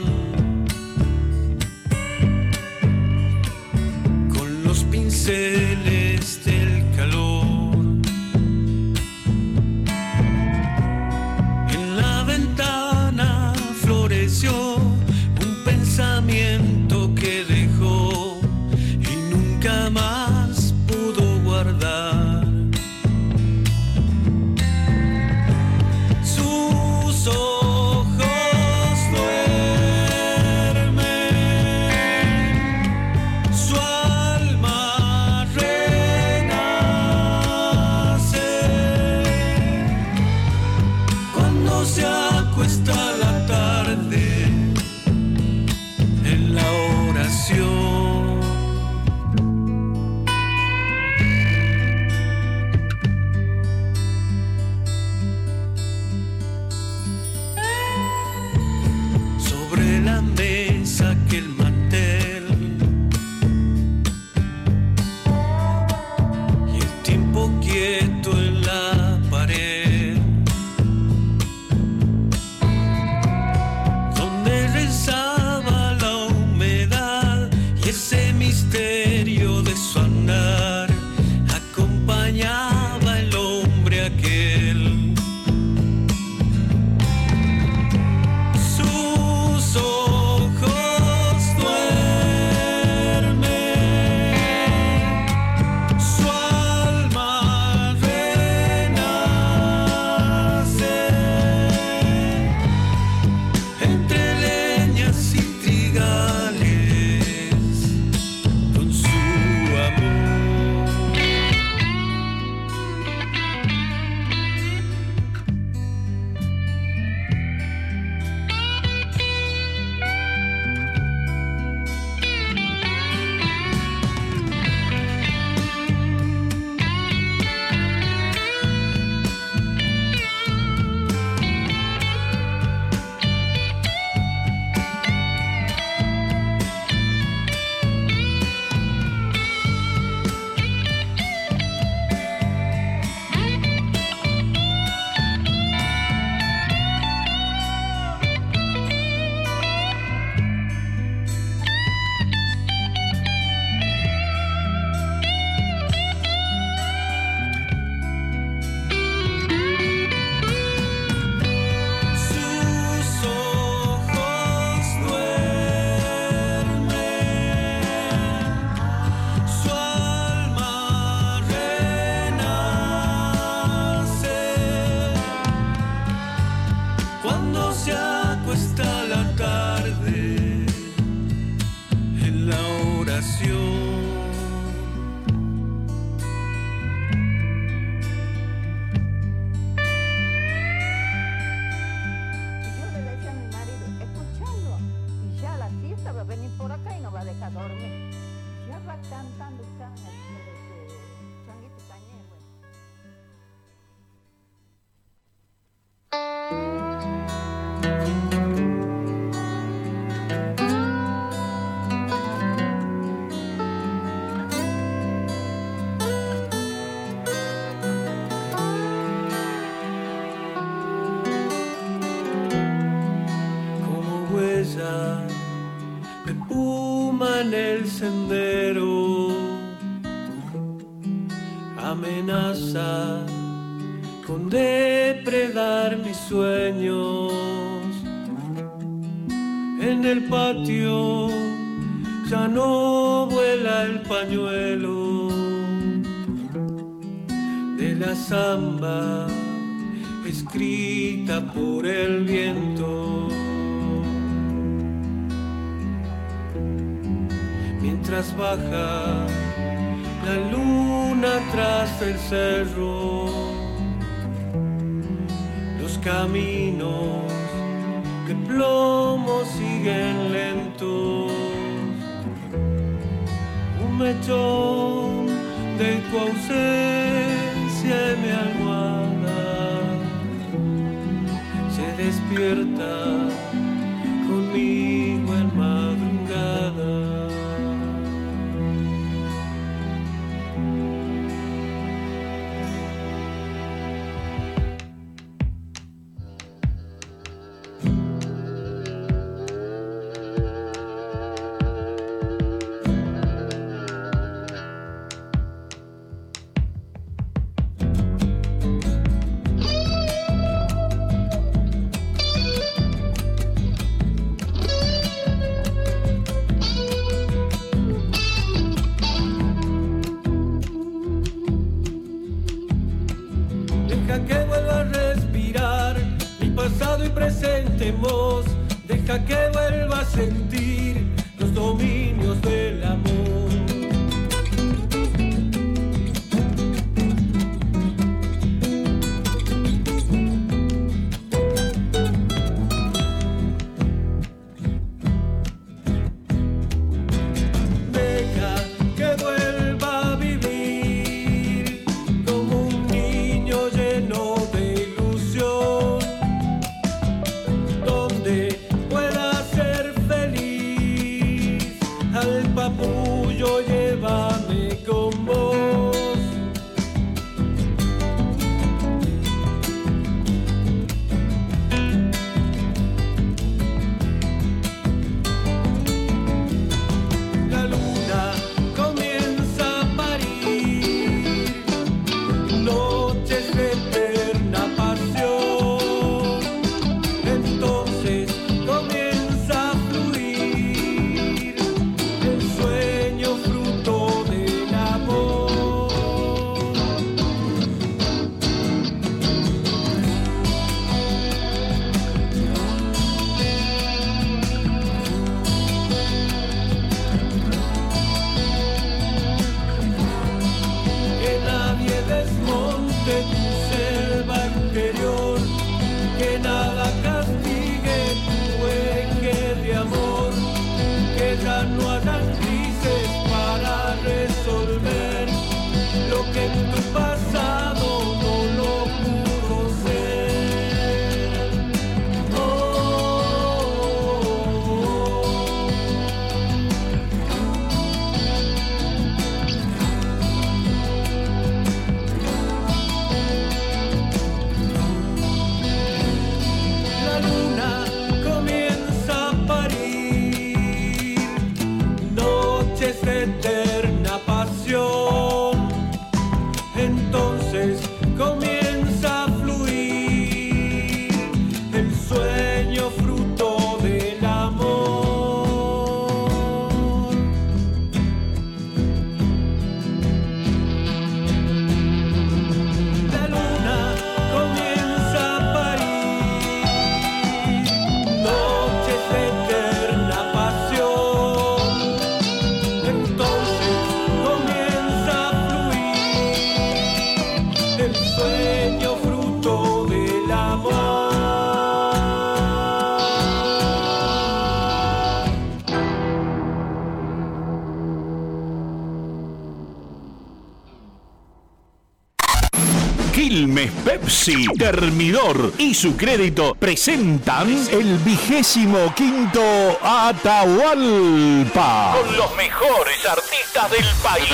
Pepsi, Termidor y su crédito presentan el vigésimo quinto Atahualpa. Con los mejores artistas del país.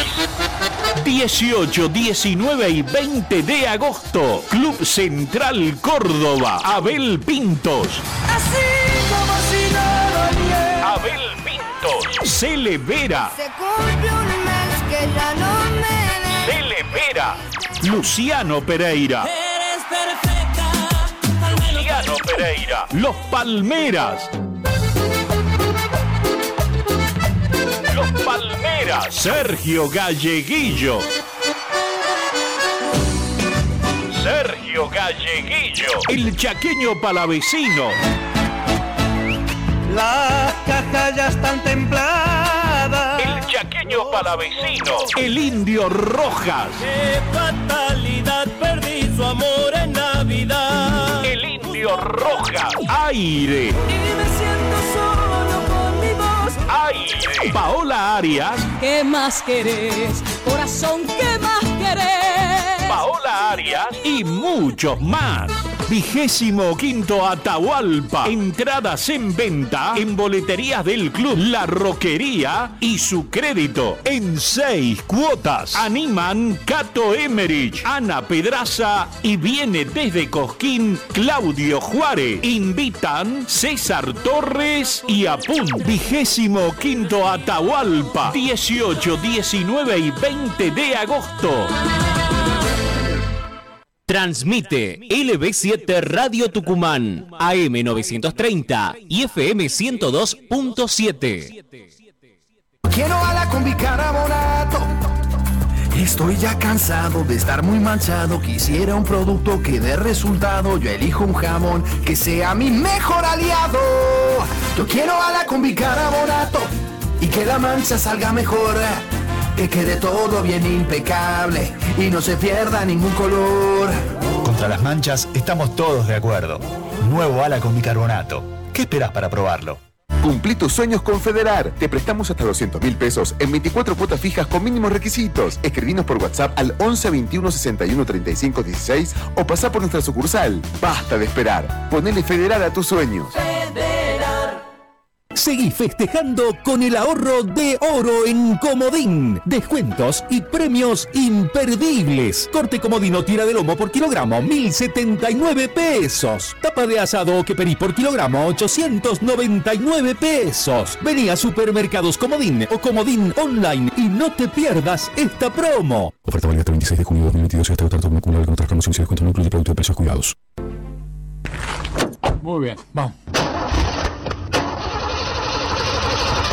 18, 19 y 20 de agosto. Club Central Córdoba. Abel Pintos. Así como si nada bien. Abel Pintos. Celebera. Se cumple un mes que ya no me... Celebera. Luciano Pereira. Eh, Los Palmeras. Los Palmeras. Sergio Galleguillo. Sergio Galleguillo. El chaqueño palavecino. Las cajas ya están templadas. El chaqueño palavecino. El indio Rojas. Qué fatalidad, perdí su amor en Navidad. El indio Rojas. Aire. Y me siento solo con mi voz. Aire. Paola Arias. ¿Qué más querés? Corazón, ¿qué más querés? Paola Arias y muchos más. Vigésimo quinto Atahualpa. Entradas en venta en boleterías del club La Roquería y su crédito en seis cuotas. Animan Cato Emerich, Ana Pedraza y viene desde Cosquín Claudio Juárez. Invitan César Torres y Apun. Vigésimo quinto Atahualpa. 18, 19 y 20 de agosto. Transmite LB7 Radio Tucumán, AM 930 y FM 102.7. Quiero a la combi carbonato. Estoy ya cansado de estar muy manchado. Quisiera un producto que dé resultado. Yo elijo un jamón que sea mi mejor aliado. Yo quiero a la combi carbonato y que la mancha salga mejor. Que quede todo bien impecable y no se pierda ningún color. Contra las manchas estamos todos de acuerdo. Nuevo ala con bicarbonato. ¿Qué esperas para probarlo? Cumplí tus sueños con Federar. Te prestamos hasta 200 mil pesos en 24 cuotas fijas con mínimos requisitos. Escribinos por WhatsApp al 11 21 61 35 16 o pasá por nuestra sucursal. Basta de esperar. Ponele Federar a tus sueños. Seguí festejando con el ahorro de oro en Comodín. Descuentos y premios imperdibles. Corte comodino tira de lomo por kilogramo, 1079 pesos. Tapa de asado o que pedís por kilogramo, 899 pesos. Vení a Supermercados Comodín o Comodín Online y no te pierdas esta promo. Oferta válida hasta el 26 de junio de 2022 y hasta agotar todo acumulable con otras promociones y descuentos no incluye producto de precios cuidados. Muy bien, vamos.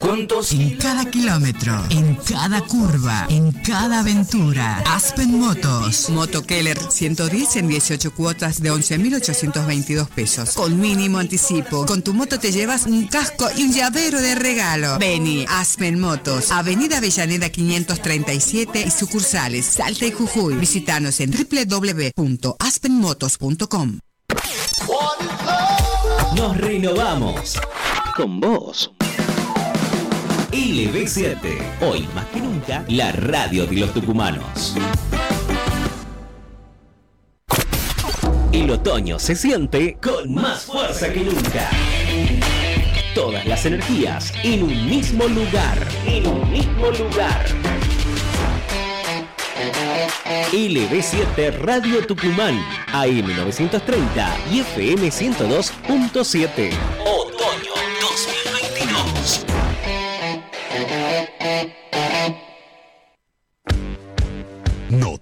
¿Cuántos? En cada kilómetro, en cada curva, en cada aventura. Aspen Motos. Moto Keller 110 en 18 cuotas de 11.822 pesos. Con mínimo anticipo. Con tu moto te llevas un casco y un llavero de regalo. Vení, Aspen Motos. Avenida Avellaneda 537 y sucursales Salta y Jujuy. Visítanos en www.aspenmotos.com. Nos renovamos. Con vos. LB7. Hoy más que nunca, la radio de los tucumanos. El otoño se siente con más fuerza que nunca. Todas las energías en un mismo lugar. En un mismo lugar. LB7 Radio Tucumán, AM930 y FM102.7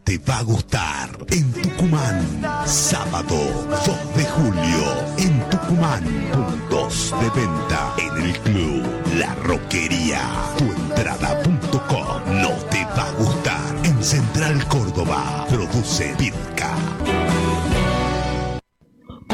te va a gustar. En Tucumán, sábado 2 de julio, en Tucumán, puntos de venta en el club La Roquería. Tuentrada.com. No te va a gustar. En Central Córdoba, produce Pirca.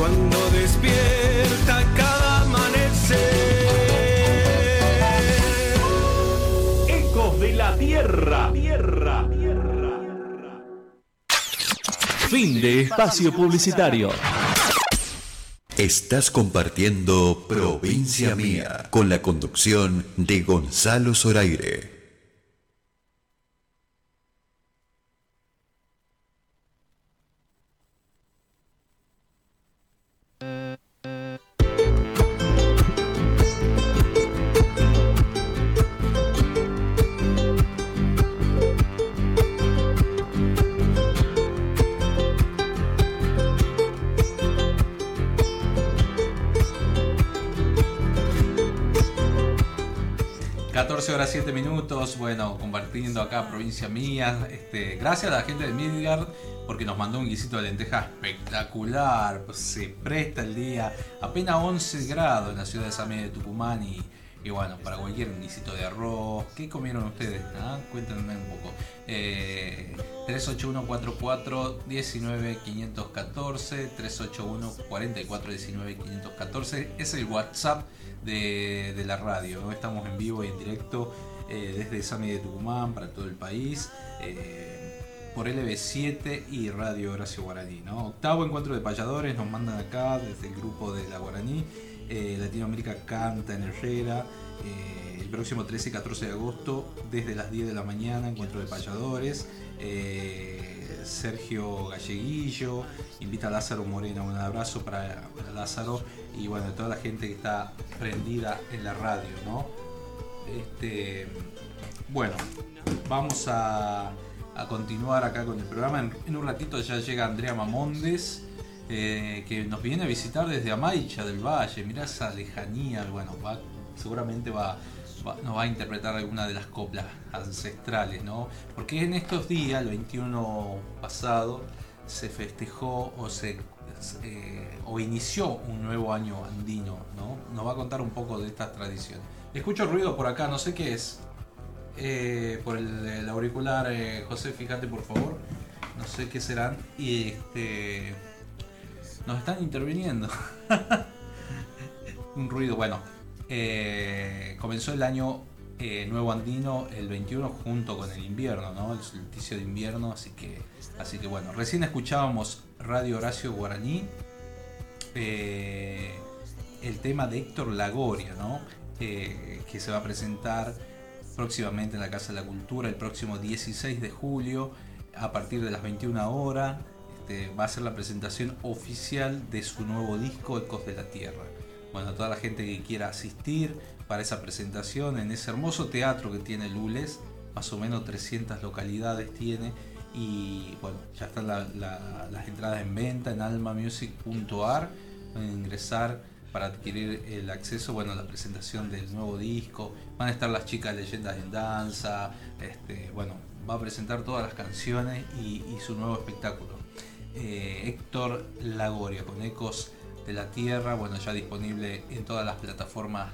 cuando despierta cada amanecer. Ecos de la Tierra. Tierra. Fin de espacio publicitario. Estás compartiendo Provincia Mía con la conducción de Gonzalo Zoraire. Horas 7 minutos, bueno, compartiendo acá provincia mía. Este, gracias a la gente de Midgard porque nos mandó un guisito de lenteja espectacular. Pues se presta el día, apenas 11 grados en la ciudad de San Miguel de Tucumán y, y bueno, para cualquier guisito de arroz. ¿Qué comieron ustedes? Ah, Cuéntenme un poco. Eh, 381-44-19-514, 381-44-19-514 es el WhatsApp de, la radio. ¿no? Estamos en vivo y en directo eh, desde Sami de Tucumán para todo el país. eh, por LB7 y Radio Horacio Guaraní. ¿no? Octavo encuentro de payadores nos mandan acá desde el grupo de la Guaraní. Eh, Latinoamérica canta en Herrera. El próximo 13 y 14 de agosto, desde las 10 de la mañana, encuentro de payadores. Sergio Galleguillo, invita a Lázaro Moreno, un abrazo para Lázaro y bueno, toda la gente que está prendida en la radio, ¿no? Este, bueno, vamos a, a continuar acá con el programa. En, un ratito ya llega Andrea Mamondes, eh, que nos viene a visitar desde Amaicha del Valle. Mirá esa lejanía, bueno, va, seguramente va- nos va a interpretar alguna de las coplas ancestrales, ¿no? Porque en estos días, el 21 pasado, se festejó o se eh, o inició un nuevo año andino, ¿no? Nos va a contar un poco de estas tradiciones. Escucho ruido por acá, no sé qué es. Eh, por el, auricular, eh, José, fíjate por favor. No sé qué serán. Y este. Nos están interviniendo. un ruido, bueno. comenzó el año nuevo andino el 21 junto con el invierno, ¿no? El solsticio de invierno, así que, así que bueno. Recién escuchábamos Radio Horacio Guaraní. eh, el tema de Héctor Lagoria, ¿no? Que se va a presentar próximamente en la Casa de la Cultura el próximo 16 de julio a partir de las 21 horas. Este, va a ser la presentación oficial de su nuevo disco Ecos de la Tierra. Bueno, toda la gente que quiera asistir para esa presentación en ese hermoso teatro que tiene Lules, más o menos 300 localidades tiene y bueno, ya están la- la- las entradas en venta en almamusic.ar. Pueden ingresar para adquirir el acceso bueno, a la presentación del nuevo disco. Van a estar las chicas leyendas en danza. Este, bueno, va a presentar todas las canciones y, y su nuevo espectáculo. Eh, Héctor Lagoria con Ecos de la Tierra, bueno, ya disponible en todas las plataformas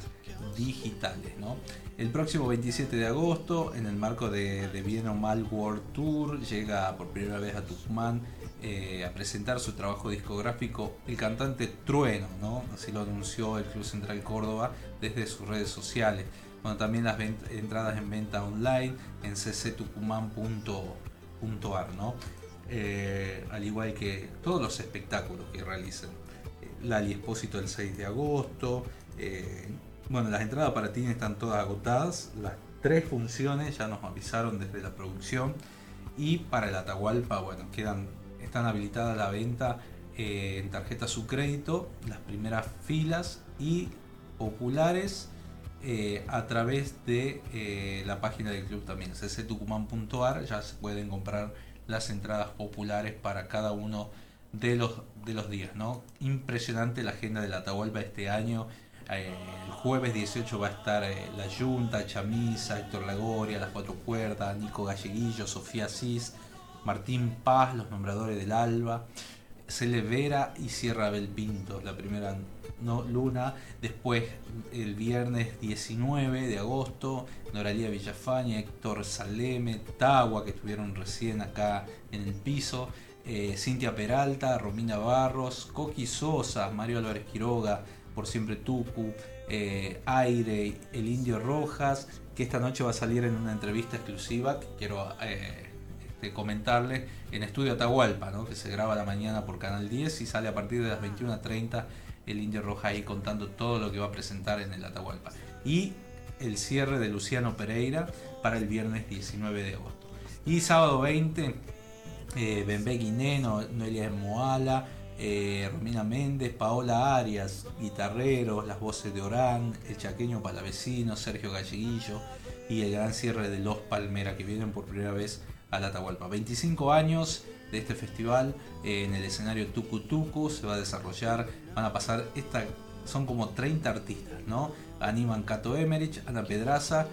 digitales. ¿no? El próximo 27 de agosto, en el marco de, de Bien o Mal World Tour, llega por primera vez a Tucumán eh, a presentar su trabajo discográfico el cantante Trueno, ¿no? así lo anunció el Club Central Córdoba desde sus redes sociales. Bueno, también las entradas en venta online en cctucumán.ar, ¿no? Eh, al igual que todos los espectáculos que realicen. Eh, Lali Espósito el 6 de agosto. eh, bueno, las entradas para ti están todas agotadas. Las tres funciones ya nos avisaron desde la producción. Y para el Atahualpa, bueno, quedan, están habilitadas la venta eh, en tarjeta su crédito, las primeras filas y populares eh, a través de la página del club también, cctucumán.ar, ya se pueden comprar las entradas populares para cada uno de los, de los días. ¿no? Impresionante la agenda de la Atahualpa este año. Eh, el jueves 18 va a estar eh, La Junta, Chamisa, Héctor Lagoria, Las Cuatro Cuerdas, Nico Galleguillo, Sofía Cis, Martín Paz, Los Nombradores del Alba, Celevera y Sierra Belpinto, la primera luna. Después, el viernes 19 de agosto, Noralía Villafaña, Héctor Saleme, Tagua, que estuvieron recién acá en el piso. Eh, Cintia Peralta, Romina Barros, Coqui Sosa, Mario Álvarez Quiroga, Por Siempre Tucu, eh, Aire, El Indio Rojas, que esta noche va a salir en una entrevista exclusiva que quiero eh, este, comentarles en Estudio Atahualpa, que se graba la mañana por Canal 10 y sale a partir de las 21.30 el Indio Roja ahí contando todo lo que va a presentar en el Atahualpa. Y el cierre de Luciano Pereira para el viernes 19 de agosto. Y sábado 20, eh, Bembe Guineno, Noelia Moala, eh, Romina Méndez, Paola Arias, guitarreros, las voces de Orán, el chaqueño Palavecino, Sergio Galleguillo y el gran cierre de Los Palmera que vienen por primera vez a la Atahualpa. 25 años de este festival eh, en el escenario Tucu Tucu se va a desarrollar, van a pasar esta, son como 30 artistas, ¿no? Animan Cato Emerich, Ana Pedraza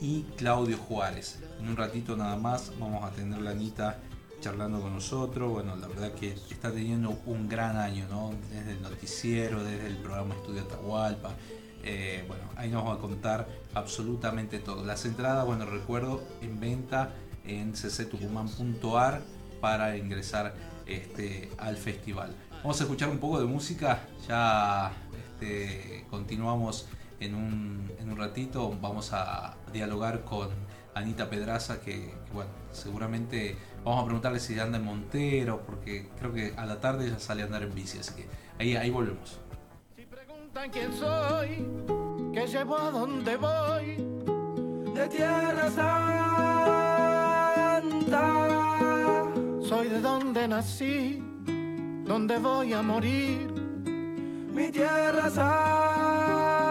y Claudio Juárez. En un ratito nada más vamos a tener la Anita charlando con nosotros. Bueno, la verdad que está teniendo un gran año, ¿no? Desde el noticiero, desde el programa Estudio Atahualpa. Eh, bueno, ahí nos va a contar absolutamente todo. Las entradas, bueno, recuerdo, en venta en cctucumán.ar para ingresar este, al festival. Vamos a escuchar un poco de música, ya este, continuamos en un, en un ratito, vamos a dialogar con Anita Pedraza, que, que, bueno, seguramente vamos a preguntarle si anda en Montero, porque creo que a la tarde ya sale a andar en bici, así que ahí, ahí volvemos. preguntan quién soy, que llevo a donde voy, de tierra santa. Soy de donde nací, donde voy a morir, mi tierra santa.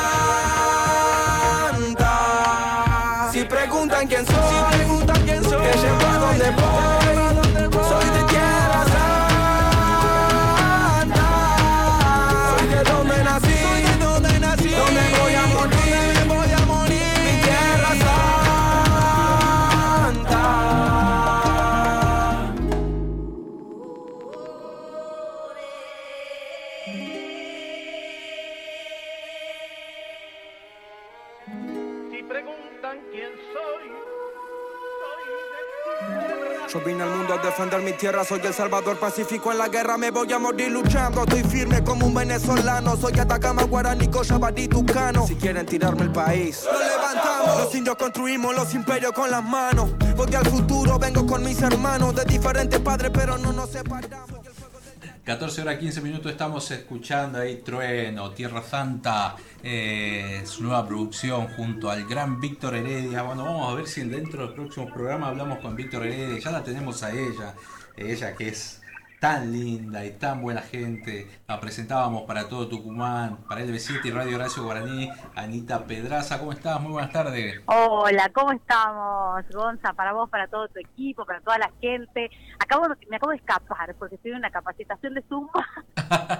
Defender mi tierra, soy el salvador pacífico en la guerra, me voy a morir luchando, estoy firme como un venezolano, soy Atacama, Guaraní, Cochabamba, Tucano. Si quieren tirarme el país, lo levantamos, los indios construimos los imperios con las manos, voy al futuro, vengo con mis hermanos, de diferentes padres, pero no nos separamos. 14 horas 15 minutos estamos escuchando ahí Trueno, Tierra Santa, eh, su nueva producción junto al gran Víctor Heredia. Bueno, vamos a ver si dentro del próximo programa hablamos con Víctor Heredia. Ya la tenemos a ella, ella que es tan linda y tan buena gente. La presentábamos para todo Tucumán, para LB7 y Radio Horacio Guaraní. Anita Pedraza, ¿cómo estás? Muy buenas tardes. Hola, ¿cómo estamos, Gonza? Para vos, para todo tu equipo, para toda la gente. Acabo, me acabo de escapar porque estoy en una capacitación de Zumba.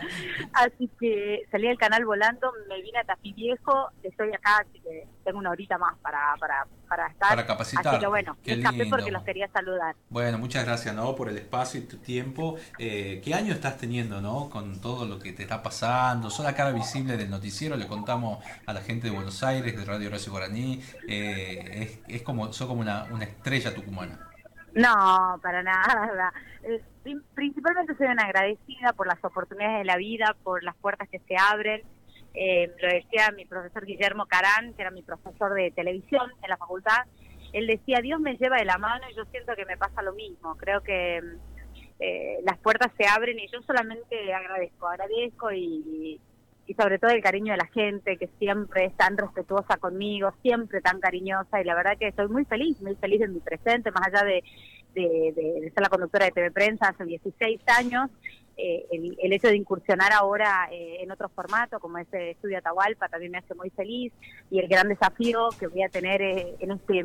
así que salí del canal volando, me vine a Tafí Viejo, estoy acá, así que tengo una horita más para, para, para estar. Para capacitar. Así que bueno, Qué escapé porque los quería saludar. Bueno, muchas gracias ¿no? por el espacio y tu tiempo. Eh, ¿Qué año estás teniendo ¿no? con todo lo que te está pasando? Sos la cara visible del noticiero, le contamos a la gente de Buenos Aires, de Radio Horacio Guaraní. Eh, es, es como, sos como una, una estrella tucumana. No, para nada. Eh, prin- principalmente soy una agradecida por las oportunidades de la vida, por las puertas que se abren. Eh, lo decía mi profesor Guillermo Carán, que era mi profesor de televisión en la facultad. Él decía, Dios me lleva de la mano y yo siento que me pasa lo mismo. Creo que eh, las puertas se abren y yo solamente agradezco, agradezco y, y sobre todo el cariño de la gente que siempre es tan respetuosa conmigo, siempre tan cariñosa y la verdad que estoy muy feliz, muy feliz de mi presente, más allá de, de, ser la conductora de TV Prensa hace 16 años, eh, el, hecho de incursionar ahora eh, en otro formato como ese Estudio Atahualpa también me hace muy feliz y el gran desafío que voy a tener eh, en este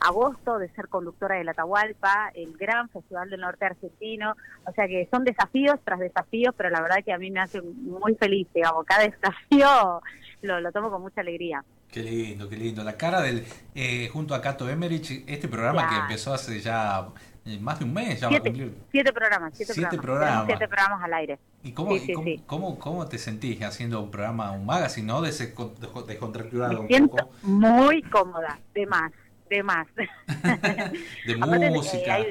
agosto de ser conductora del Atahualpa, el gran festival del norte argentino, o sea que son desafíos tras desafíos, pero la verdad que a mí me hace muy feliz, digamos, cada desafío lo, lo tomo con mucha alegría. Qué lindo, qué lindo. La cara del, eh, junto a Cato Emerich, este programa que empezó hace ya eh, más de un mes, ya va a cumplir. siete programas, siete, Siete programas. Siete programas al aire. ¿Y cómo, Sí, y sí, cómo, sí. cómo- cómo te sentís haciendo un programa, un magazine, ¿no? Descon- desco- Descontracturado Me un siento poco. muy cómoda, de más, de más. De música. hay-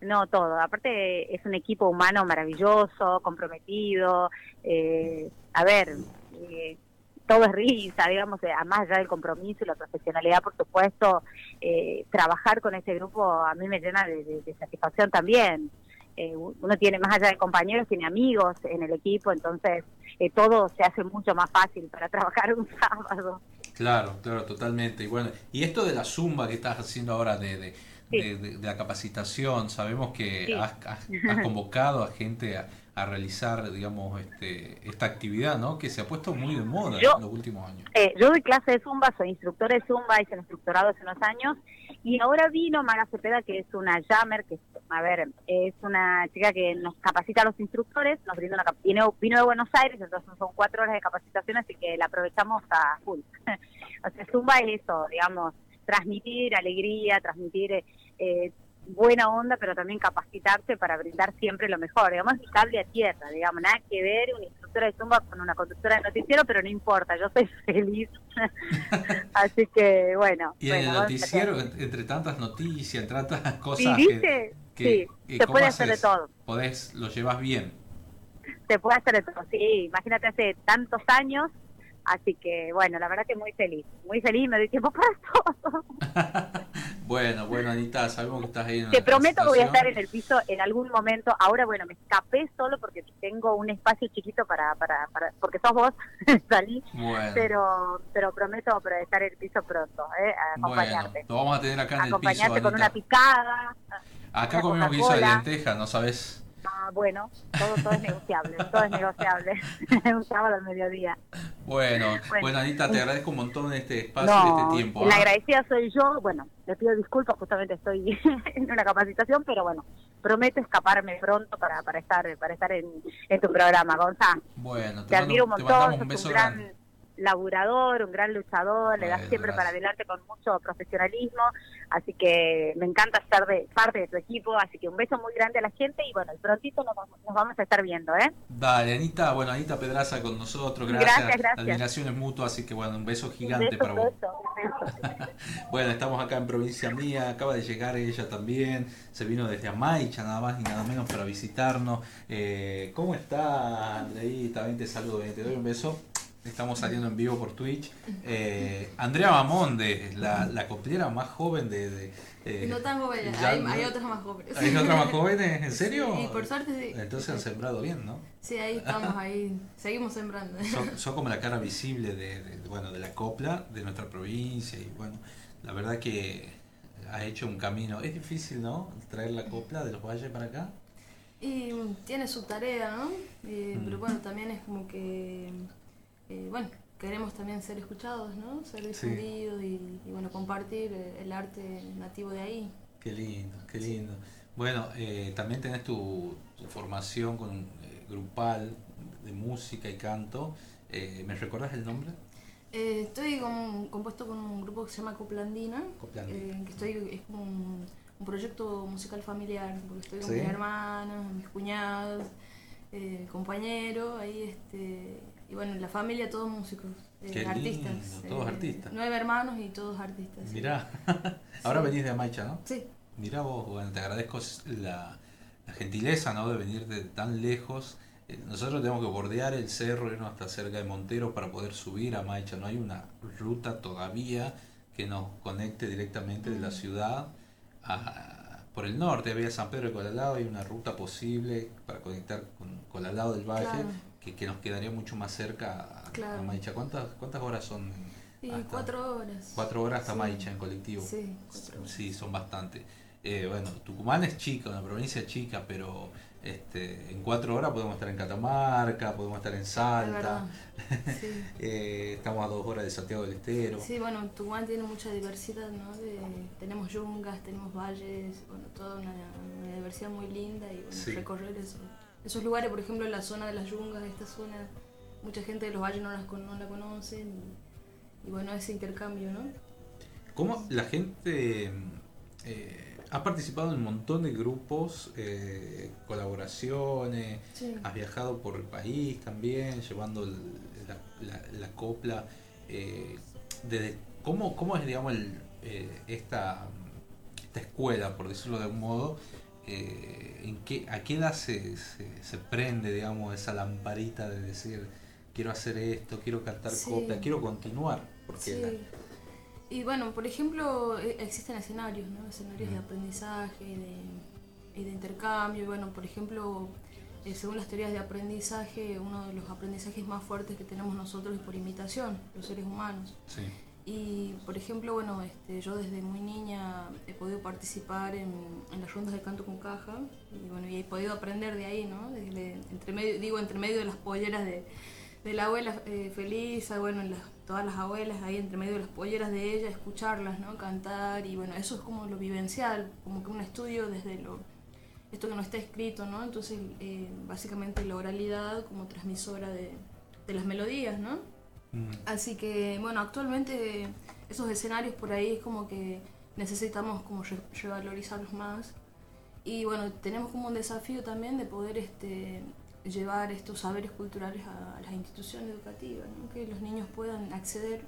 no, todo. Aparte es un equipo humano maravilloso, comprometido. eh, a ver, eh, todo es risa, digamos, eh, a más allá del compromiso y la profesionalidad, por supuesto, eh, trabajar con este grupo a mí me llena de, de- de satisfacción también. Eh, uno tiene más allá de compañeros, tiene amigos en el equipo, entonces eh, todo se hace mucho más fácil para trabajar un sábado. Claro, claro, totalmente. Y bueno, y esto de la zumba que estás haciendo ahora de, de, de- de- de la capacitación, sabemos que Sí. has, has- has convocado a gente a, a realizar, digamos, este, esta actividad, ¿no? Que se ha puesto muy de moda Yo- en los últimos años. Eh, yo doy clase de Zumba, soy instructora de Zumba, hice el instructorado hace unos años y ahora vino Maga Cepeda, que es una jammer, que a ver, es una chica que nos capacita a los instructores, nos brinda una vino, vino de Buenos Aires, entonces son cuatro horas de capacitación, así que la aprovechamos a full. o sea, Zumba es eso, digamos, transmitir alegría, transmitir eh, buena onda, pero también capacitarse para brindar siempre lo mejor. Digamos, es cable a tierra, digamos, nada que ver una instructora de Zumba con una conductora de noticiero, pero no importa, yo soy feliz. Así que, bueno. Y en el noticiero, entre tantas noticias, entre tantas ¿Y cosas viste? que, que- sí, se ¿cómo puede hacer de todo. Podés, lo llevas bien. Se puede hacer de todo, sí. Imagínate hace tantos años. Así que, bueno, la verdad que muy feliz. Muy feliz, me doy tiempo para todo. Bueno, bueno, Anita, sabemos que estás ahí en Te prometo que voy a estar en el piso en algún momento. Ahora, bueno, me escapé solo porque tengo un espacio chiquito para, para, para porque sos vos, salí. Bueno. Pero, pero prometo estar en el piso pronto, ¿eh? A Bueno, acompañarte. lo vamos a tener acá en el piso, acompañarte con Anita. una picada. Acá una comemos guiso de lenteja, ¿no sabes? Ah, bueno, todo, todo es negociable, todo es negociable. un sábado al mediodía. Bueno, Bueno. bueno, Anita, te agradezco un montón este espacio y No, este tiempo. la ¿ah? agradecida soy yo. Bueno, le pido disculpas, justamente estoy en una capacitación, pero bueno, prometo escaparme pronto para, para estar para estar en, en tu programa, Gonzalo. Bueno, te, Te mando- admiro un montón, un beso un gran grande. Laburador, un gran luchador, le das siempre para adelante con mucho profesionalismo, así que me encanta ser de parte de tu equipo, así que un beso muy grande a la gente y bueno, prontito nos, vamos- nos vamos a estar viendo, ¿eh? Dale, Anita, bueno, Anita Pedraza con nosotros, gracias. Gracias, gracias. Admiración es mutua, así que bueno, un beso gigante un beso, para vos. beso, un beso. Bueno, estamos acá en provincia mía, acaba de llegar ella también, se vino desde Amaicha nada más ni nada menos para visitarnos. Eh, ¿Cómo está Andreí? También te saludo, eh, te doy un beso. Estamos saliendo en vivo por Twitch. Eh, Andrea Mamonde, la, la coplera más joven de... de eh, no tan ya- hay, hay otras más jóvenes. ¿Hay otras más jóvenes? ¿En serio? Y por suerte sí. Entonces han sembrado bien, ¿no? Sí, ahí estamos, ahí seguimos sembrando. Son, son como la cara visible de, de- bueno, de la copla de nuestra provincia y bueno, la verdad que ha hecho un camino. Es difícil, ¿no? Traer la copla de los valles para acá. Y mm, tiene su tarea, ¿no? Eh, Mm. Pero bueno, también es como que, eh, bueno, queremos también ser escuchados, ¿no? Ser Sí. difundidos y, y, bueno, compartir eh, el arte nativo de ahí. Qué lindo, qué lindo. Bueno, eh, también tenés tu, tu formación con eh, grupal de música y canto. Eh, ¿Me recuerdas el nombre? Estoy con- compuesto con un grupo que se llama Coplandina, Coplandina. que estoy, es como un, un proyecto musical familiar, porque estoy con Sí. mis hermanos, mis cuñados, compañeros, ahí este, y bueno, en la familia todos músicos, eh, artistas. lindo, todos artistas. Nueve hermanos y todos artistas. sí. Mirá, ahora Sí. venís de Amaicha, ¿no? Sí. Mirá vos, bueno, te agradezco la, la gentileza, ¿no? De venir de tan lejos. Eh, Nosotros tenemos que bordear el cerro, irnos hasta cerca de Montero para poder subir a Maicha. No hay una ruta todavía que nos conecte directamente de la ciudad a- por el norte. Había San Pedro de Colalado, hay una ruta posible para conectar con Colalado del Valle Claro. Que, que nos quedaría mucho más cerca a. Maicha. ¿Cuántas, ¿Cuántas horas son? Cuatro horas. Cuatro horas hasta Sí. Maicha en colectivo. Sí. Sí, son bastante. Eh, bueno, Tucumán es chica, una provincia chica, pero este, en cuatro horas podemos estar en Catamarca, podemos estar en Salta. Sí. Eh, estamos a dos horas de Santiago del Estero. Sí, bueno, Tucumán tiene mucha diversidad, ¿no? De- tenemos yungas, tenemos valles, bueno, toda una, una diversidad muy linda y bueno, recorrer eso- esos lugares, por ejemplo, la zona de las yungas, esta zona, mucha gente de los valles no, las, no la conocen y, y bueno, ese intercambio, ¿no? ¿Cómo la gente eh, ha participado en un montón de grupos, eh, colaboraciones? Sí. Has viajado por el país también, llevando el- la, la- la copla. eh, desde, ¿cómo, ¿Cómo es, digamos, el, eh, esta, esta escuela, por decirlo de un modo? Eh, ¿en qué, ¿A qué edad se, se, se prende, digamos, esa lamparita de decir, quiero hacer esto, quiero cantar Sí. copla, quiero continuar? Porque Sí. la- Y bueno, por ejemplo, e- existen escenarios, ¿no? Escenarios de aprendizaje y de, y de intercambio. Y bueno, por ejemplo, eh, según las teorías de aprendizaje, uno de los aprendizajes más fuertes que tenemos nosotros es por imitación, los seres humanos. sí. Y por ejemplo, bueno, este, yo desde muy niña he podido participar en, las rondas de canto con caja y bueno, y he podido aprender de ahí, ¿no? Desde- entre medio, digo, entre medio de las polleras de, la abuela eh, Felisa, bueno, en las- todas las abuelas ahí entre medio de las polleras de ella, escucharlas, ¿no? Cantar y bueno, eso es como lo vivencial, como que un estudio desde lo esto que no está escrito, ¿no? Entonces, eh, básicamente la oralidad como transmisora de, de las melodías, ¿no? Así que, bueno, actualmente esos escenarios por ahí es como que necesitamos como re- revalorizarlos más. Y bueno, tenemos como un desafío también de poder este, llevar estos saberes culturales a, las instituciones educativas, ¿no? que los niños puedan acceder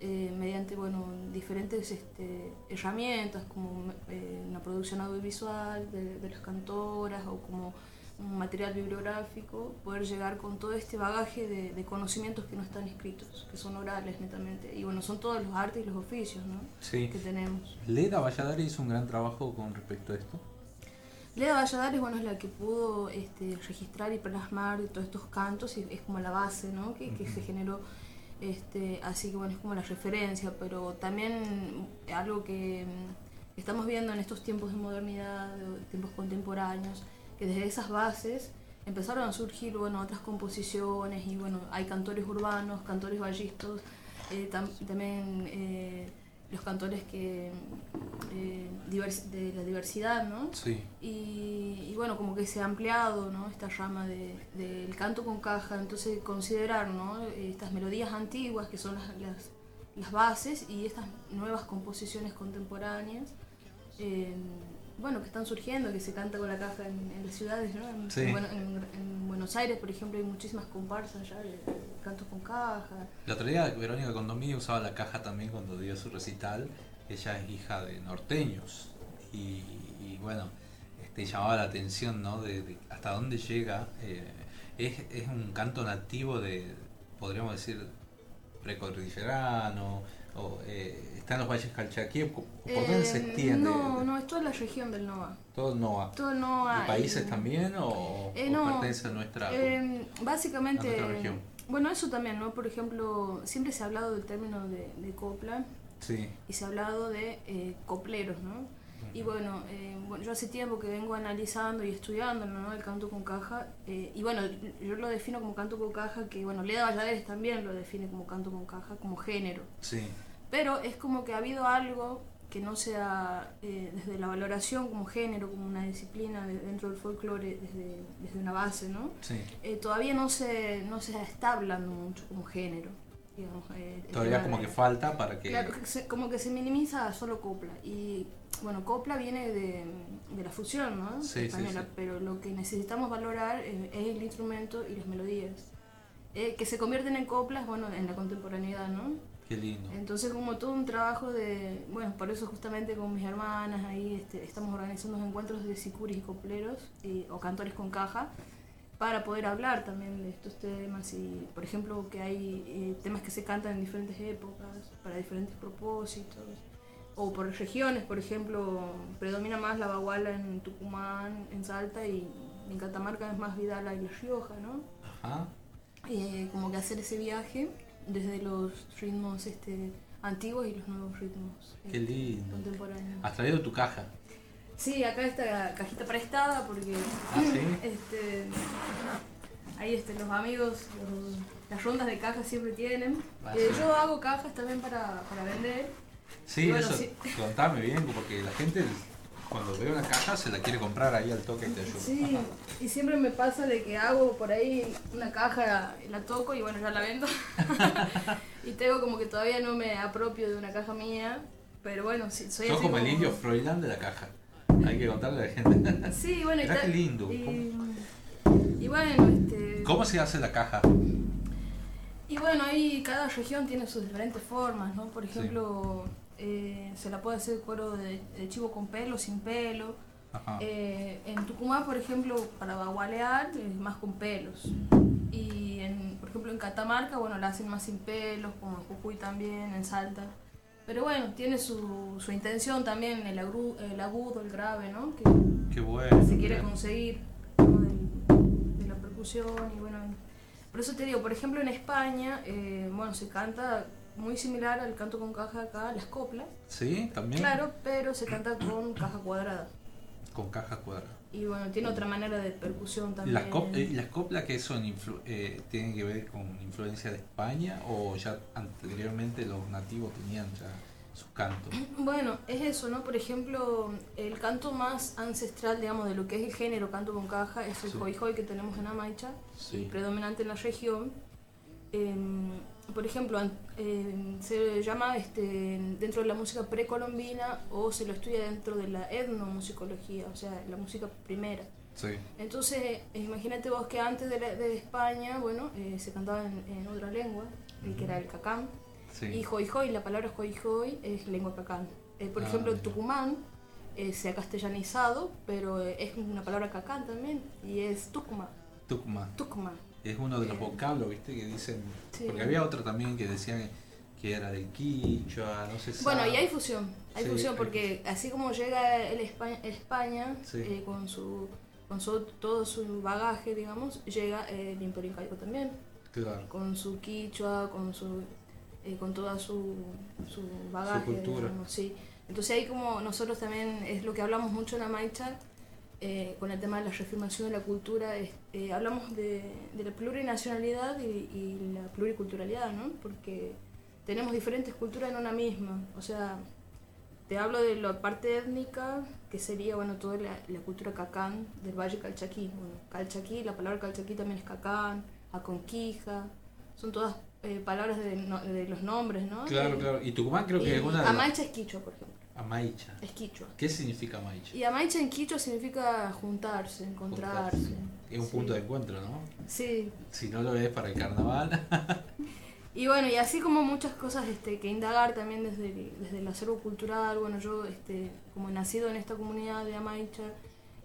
eh, mediante bueno, diferentes este, herramientas como eh, una producción audiovisual de, de las cantoras o como un material bibliográfico, poder llegar con todo este bagaje de, de conocimientos que no están escritos, que son orales netamente. Y bueno, son todos los artes y los oficios ¿no? Sí. que tenemos. Leda Valladares hizo un gran trabajo con respecto a esto. Leda Valladares, bueno, es la que pudo este, registrar y plasmar todos estos cantos y es como la base, ¿no? Que, que se generó, este, así que bueno, es como la referencia, pero también algo que mm, estamos viendo en estos tiempos de modernidad, de tiempos contemporáneos, que desde esas bases empezaron a surgir, bueno, otras composiciones y bueno, hay cantores urbanos, cantores vallistos, eh, tam- también eh, los cantores que eh, de la diversidad, ¿no? Sí. Y, y bueno, como que se ha ampliado, ¿no? Esta rama de- del canto con caja, entonces considerar, ¿no? Estas melodías antiguas que son las, las, las bases y estas nuevas composiciones contemporáneas, eh, bueno, que están surgiendo, que se canta con la caja en, en las ciudades, ¿no? En, Sí. en Bueno- en- en Buenos Aires, por ejemplo, hay muchísimas comparsas ya de, de cantos con caja. La otra día Verónica Condomí usaba la caja también cuando dio su recital. Ella es hija de norteños y, y bueno, este, llamaba la atención ¿no? de, de hasta dónde llega. eh, es, es un canto nativo de, podríamos decir, precordillerano, o eh, está en los valles calchaquíes, ¿por dónde se Eh, extiende? No, no, es toda la región del NOA. Todo el NOA. Todo el. ¿Y países también o, Eh, o no, pertenece a nuestra, eh, a nuestra básicamente, región? bueno, eso también, ¿no? Por ejemplo, siempre se ha hablado del término de, de copla Sí. y se ha hablado de eh, copleros, ¿no? Y bueno, eh, bueno, yo hace tiempo que vengo analizando y estudiando ¿no? el canto con caja, eh, y bueno, yo lo defino como canto con caja, que bueno, Leda Valladares también lo define como canto con caja, como género. Sí. Pero es como que ha habido algo que no sea eh, desde la valoración como género, como una disciplina de- dentro del folclore, desde, desde una base, ¿no? Sí. Eh, todavía no se, no se está hablando mucho como género. Digamos, eh, Todavía como que falta para que... Claro, como que se minimiza a solo copla. Y bueno, copla viene de, de la fusión, ¿no? Sí, sí, Española, sí. Pero lo que necesitamos valorar eh, es el instrumento y las melodías. Eh, que se convierten en coplas, bueno, en la contemporaneidad, ¿no? Qué lindo. Entonces como todo un trabajo de, bueno, por eso justamente con mis hermanas ahí este, estamos organizando unos encuentros de sicuris y copleros y- o cantores con caja para poder hablar también de estos temas y por ejemplo que hay eh, temas que se cantan en diferentes épocas para diferentes propósitos o por regiones, por ejemplo, predomina más la baguala en Tucumán, en Salta y en Catamarca es más Vidala y La Rioja, ¿no? Ajá. eh, como que hacer ese viaje desde los ritmos este, antiguos y los nuevos ritmos Qué lindo. contemporáneos. Has traído tu caja. Sí, acá está cajita prestada porque Ah, ¿sí? este, ahí este, los amigos, los- las rondas de cajas siempre tienen. Ah, Eh, sí. yo hago cajas también para, para vender. Sí, bueno, eso, sí. contame bien, porque la gente cuando ve una caja se la quiere comprar ahí al toque y te ayuda. Sí, y siempre me pasa de que hago por ahí una caja, la toco y bueno, ya la vendo. y tengo como que todavía no me apropio de una caja mía, pero bueno, sí, soy Sos así como el indio Froilán de la caja. Hay que contarle a la gente. Sí, bueno, y Mirá ta- qué lindo. Y, y bueno, este, ¿Cómo se hace la caja? y bueno, ahí cada región tiene sus diferentes formas, ¿no? Por ejemplo, eh, se la puede hacer cuero de, de chivo con pelo, sin pelo. Eh, en Tucumán, por ejemplo, para bagualear es más con pelos. Y en, por ejemplo en Catamarca, bueno, la hacen más sin pelos, como en Jujuy también, en Salta. Pero bueno, tiene su, su intención también, el, agru- el agudo, el grave, ¿no? Que Qué bueno. se quiere conseguir de la percusión y bueno. Por eso te digo, por ejemplo en España, eh, bueno, se canta muy similar al canto con caja acá, las coplas. ¿Sí? ¿También? Claro, pero se canta con caja cuadrada. Con caja cuadrada. Y bueno, tiene otra manera de percusión ¿Y también. las, cop- eh, ¿y las coplas que son eh, tienen que ver con influencia de España o ya anteriormente los nativos tenían ya sus cantos? Bueno, es eso, ¿no? Por ejemplo, el canto más ancestral, digamos, de lo que es el género canto con caja es el Sí. hoy que tenemos en Amaicha, Sí. predominante en la región. Em, por ejemplo, em, se llama este, dentro de la música precolombina o se lo estudia dentro de la etnomusicología, o sea, la música primera. Sí. Entonces, eh, imagínate vos que antes de, la- de España, bueno, eh, se cantaba en, en otra lengua, eh, que era el cacán. Sí. Y la palabra hoy hoy es lengua cacán. Eh, por Ah, ejemplo, en. Tucumán eh, se ha castellanizado, pero es una palabra cacán también, y es Tucumán. Tucumán. Tucumán. Es uno de los vocablos, ¿viste? Que dicen. Sí. Porque había otro también que decían que era del quichua, no sé Bueno, y hay fusión, hay Sí, fusión hay porque así como llega el España, España Sí. eh, con su con su- todo su bagaje, digamos, llega el Imperio Incaico también. Claro. con su quichua, con su eh, con toda su, su bagaje, cultura. digamos, sí. Entonces ahí como nosotros también es lo que hablamos mucho en Amaicha, eh, con el tema de la reafirmación de la cultura, eh, hablamos de, de la plurinacionalidad y, y la pluriculturalidad, ¿no? Porque tenemos diferentes culturas en una misma, o sea, te hablo de la parte étnica, que sería, bueno, toda la, la cultura cacán del Valle Calchaquí. Bueno, Calchaquí, la palabra Calchaquí también es cacán, aconquija, son todas eh, palabras de, no- de los nombres, ¿no? Claro, Eh, claro. Y Tucumán creo que y es una de Amaicha es quichua, por ejemplo. Amaicha. Es quichua. ¿Qué significa Amaicha? Y Amaicha en quichua significa juntarse, encontrarse. Es un Sí. punto de encuentro, ¿no? Sí, Si no lo ves para el carnaval. Y bueno, y así como muchas cosas este, que indagar también desde el, desde el acervo cultural, bueno, yo este, como he nacido en esta comunidad de Amaicha,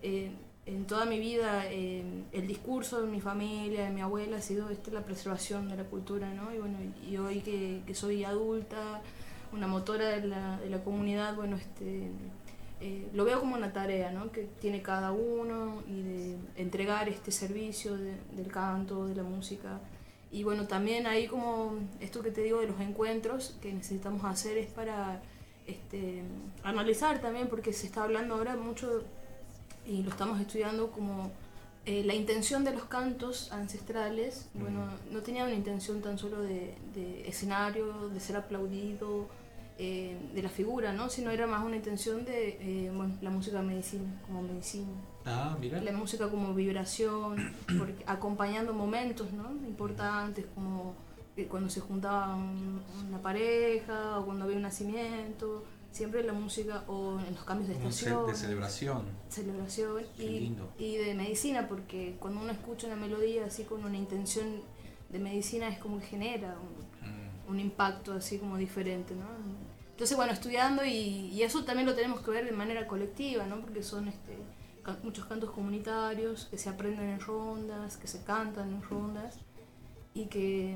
eh, en toda mi vida eh, el discurso de mi familia, de mi abuela, ha sido este, la preservación de la cultura, ¿no? Y bueno, y hoy que, que soy adulta, una motora de la, de la comunidad, bueno, este, eh, lo veo como una tarea ¿no? que tiene cada uno y de entregar este servicio de- del canto, de la música. Y bueno, también ahí como esto que te digo de los encuentros que necesitamos hacer es para este, analizar también, porque se está hablando ahora mucho y lo estamos estudiando como eh, la intención de los cantos ancestrales, bueno, no tenía una intención tan solo de, de escenario, de ser aplaudido, eh, de la figura, ¿no? Sino era más una intención de, eh, bueno, la música medicina, como medicina. Ah, mira. La música como vibración, porque- acompañando momentos, ¿no? Importantes, como eh, cuando se juntaba un- una pareja, o cuando había un nacimiento, siempre la música, o en los cambios de estación. de celebración. Celebración Qué y, lindo. y de medicina, porque cuando uno escucha una melodía así con una intención de medicina es como que genera un, un impacto así como diferente, ¿no? Entonces, bueno, estudiando y, y eso también lo tenemos que ver de manera colectiva, ¿no? Porque son este, muchos cantos comunitarios que se aprenden en rondas, que se cantan en rondas y que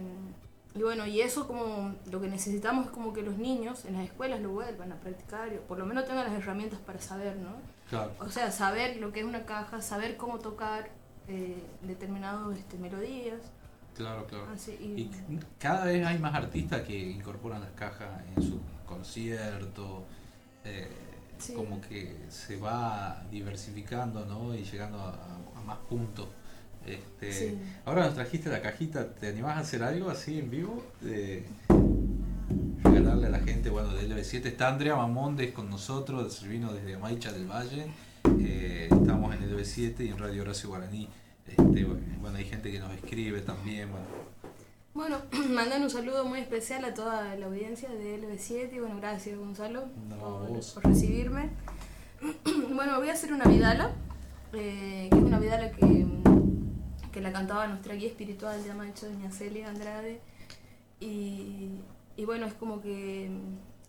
y bueno y eso como lo que necesitamos es como que los niños en las escuelas lo vuelvan a practicar o por lo menos tengan las herramientas para saber no Claro. o sea saber lo que es una caja saber cómo tocar eh, determinadas este, melodías Claro, claro. Así, y- y cada vez hay más artistas que incorporan las cajas en su concierto. eh, Sí. Como que se va diversificando, ¿no? Y llegando a, a más puntos. Este, Sí. Ahora nos trajiste la cajita, ¿te animás a hacer algo así en vivo? De regalarle a la gente, bueno, de LB7 está Andrea Mamondes con nosotros, servino desde Amaicha del Valle. Eh, estamos en LB7 y en Radio Horacio Guaraní. Este, bueno, hay gente que nos escribe también, bueno, bueno mandan un saludo muy especial a toda la audiencia de LB7 y bueno gracias Gonzalo No, por, recibirme. Bueno voy a hacer una vidala eh, que es una vidala que, que la cantaba nuestra guía espiritual de Amacho, doña Celia Andrade. Y, y bueno es como que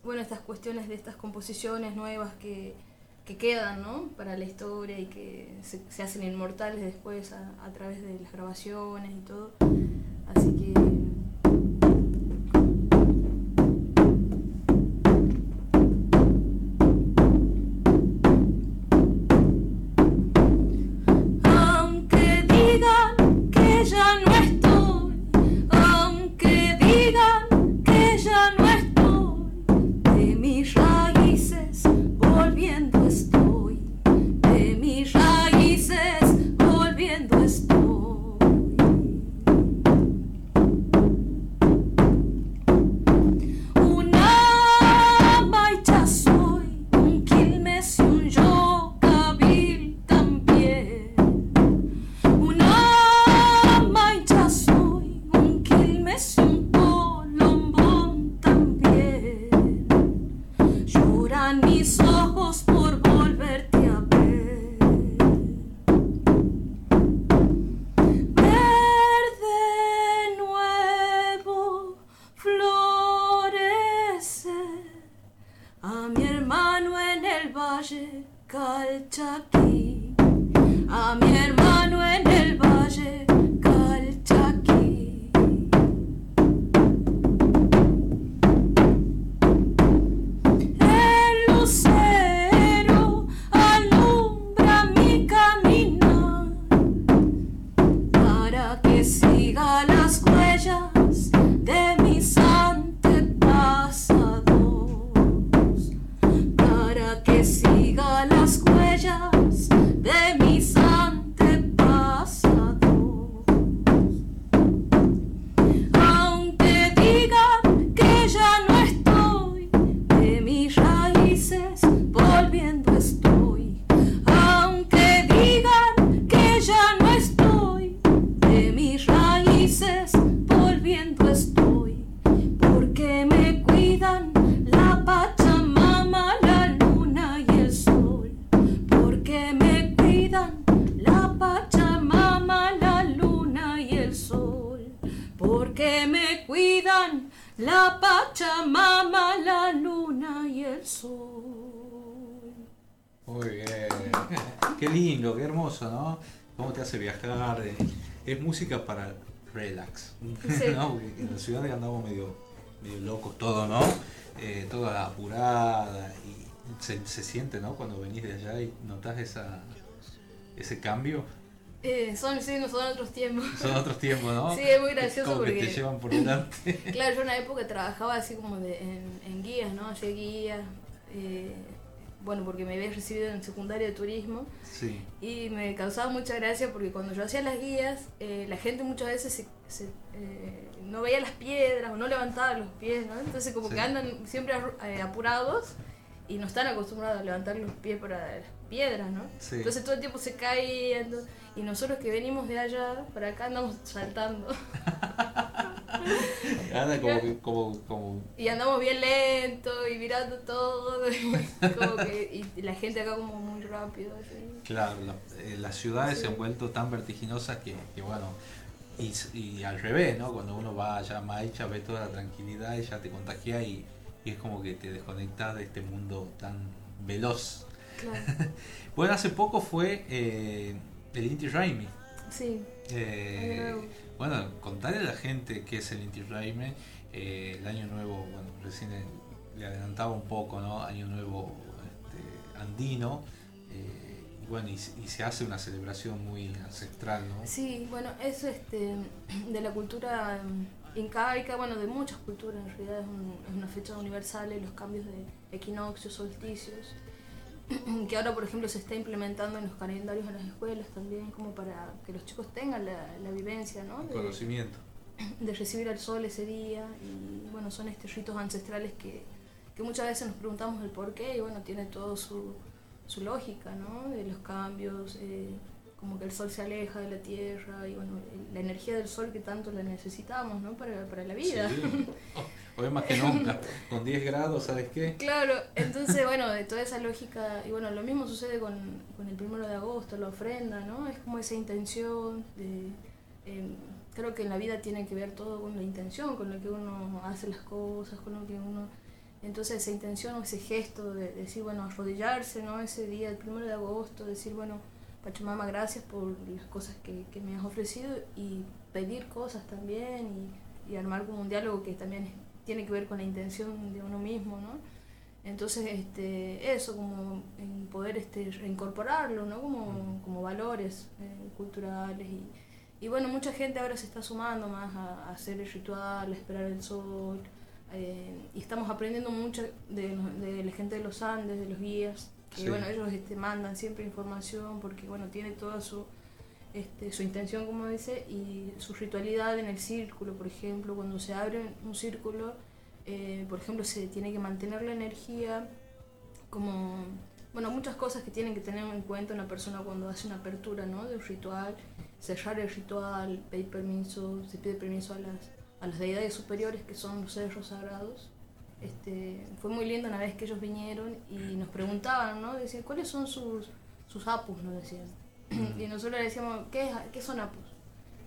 bueno estas cuestiones de estas composiciones nuevas que, que quedan ¿no? para la historia y que se, se hacen inmortales después a, a través de las grabaciones y todo así que lindo, qué hermoso, ¿no? Cómo te hace viajar. eh, Es música para relax. Sí. ¿no? Porque en la ciudad andamos medio, medio locos todo, ¿no? Eh, toda apurada y se, se siente, ¿no? Cuando venís de allá y notas esa, ese cambio. Eh, son, sí, no son otros tiempos. Son otros tiempos, ¿no? Sí, es muy gracioso Como que porque... te llevan por delante. Claro, yo en una época trabajaba así como de, en, en guías, ¿no? Hacía guías, eh, bueno, porque me había recibido en secundaria de turismo Sí. y me causaba mucha gracia porque cuando yo hacía las guías, eh, la gente muchas veces se, se, eh, no veía las piedras o no levantaba los pies, ¿no? Entonces como Sí. que andan siempre eh, apurados y no están acostumbrados a levantar los pies para las piedras, ¿no? Sí. Entonces todo el tiempo se caían. Y nosotros que venimos de allá, para acá andamos saltando. Anda como, que- como, como Y andamos bien lento y mirando todo. y como que, y la gente acá como muy rápido. así. Claro, la- eh, las ciudades se han vuelto tan vertiginosas que, que bueno, y, al revés, ¿no? Cuando uno va allá a Maicha, ve toda la tranquilidad y ya te contagia y, y es como que te desconectas de este mundo tan veloz. Claro. Bueno, hace poco fue eh, el Inti Raimi. Sí. Eh, bueno, contarle a la gente qué es el Inti Raimi. Eh, el año nuevo, bueno, recién le adelantaba un poco, ¿no? Año nuevo este, andino. eh, bueno, y, se- y se hace una celebración muy ancestral, ¿no? Sí, bueno, es este, de la cultura mm, incaica, bueno, de muchas culturas en realidad, es, un- es una fecha universal los cambios de equinoccios, solsticios, que ahora por ejemplo se está implementando en los calendarios de las escuelas también, como para que los chicos tengan la, la vivencia, ¿no? De- Conocimiento. de recibir al sol ese día y bueno son estos ritos ancestrales que, que muchas veces nos preguntamos el por qué y bueno tiene todo su, su lógica ¿no? de los cambios eh, como que el sol se aleja de la tierra y bueno la energía del sol que tanto la necesitamos ¿no? para, para la vida Sí. Hoy más que nunca, con 10 grados, ¿sabes qué? Claro, entonces, bueno, de toda esa lógica, y bueno, lo mismo sucede con, con el primero de agosto, la ofrenda, ¿no? Es como esa intención de... eh, creo que en la vida tiene que ver todo con la intención, con lo que uno hace las cosas, con lo que uno... Entonces esa intención o ese gesto de, decir, bueno, arrodillarse, ¿no? Ese día, el primero de agosto, decir, bueno, Pachamama, gracias por las cosas que, que me has ofrecido y pedir cosas también y, y armar como un diálogo que también tiene que ver con la intención de uno mismo, ¿no? Entonces, este, eso, como en poder este, reincorporarlo, ¿no? Como, como valores eh, culturales y, y bueno, mucha gente ahora se está sumando más a, a hacer el ritual, a esperar el sol, eh, y estamos aprendiendo mucho de, de la gente de los Andes, de los guías, Sí. bueno, ellos este, mandan siempre información porque bueno, tiene toda su, este, su intención, como dice, y su ritualidad en el círculo, por ejemplo, cuando se abre un círculo, eh, por ejemplo, se tiene que mantener la energía, como, bueno, muchas cosas que tienen que tener en cuenta una persona cuando hace una apertura, ¿no? De un ritual, cerrar el ritual, pedir permiso, se pide permiso a las, a las deidades superiores que son los cerros sagrados. Este, fue muy lindo una vez que ellos vinieron y nos preguntaban, ¿no? Decían, ¿cuáles son sus, sus apus? Nos decían. y nosotros le decíamos, ¿qué, es- ¿qué son apus?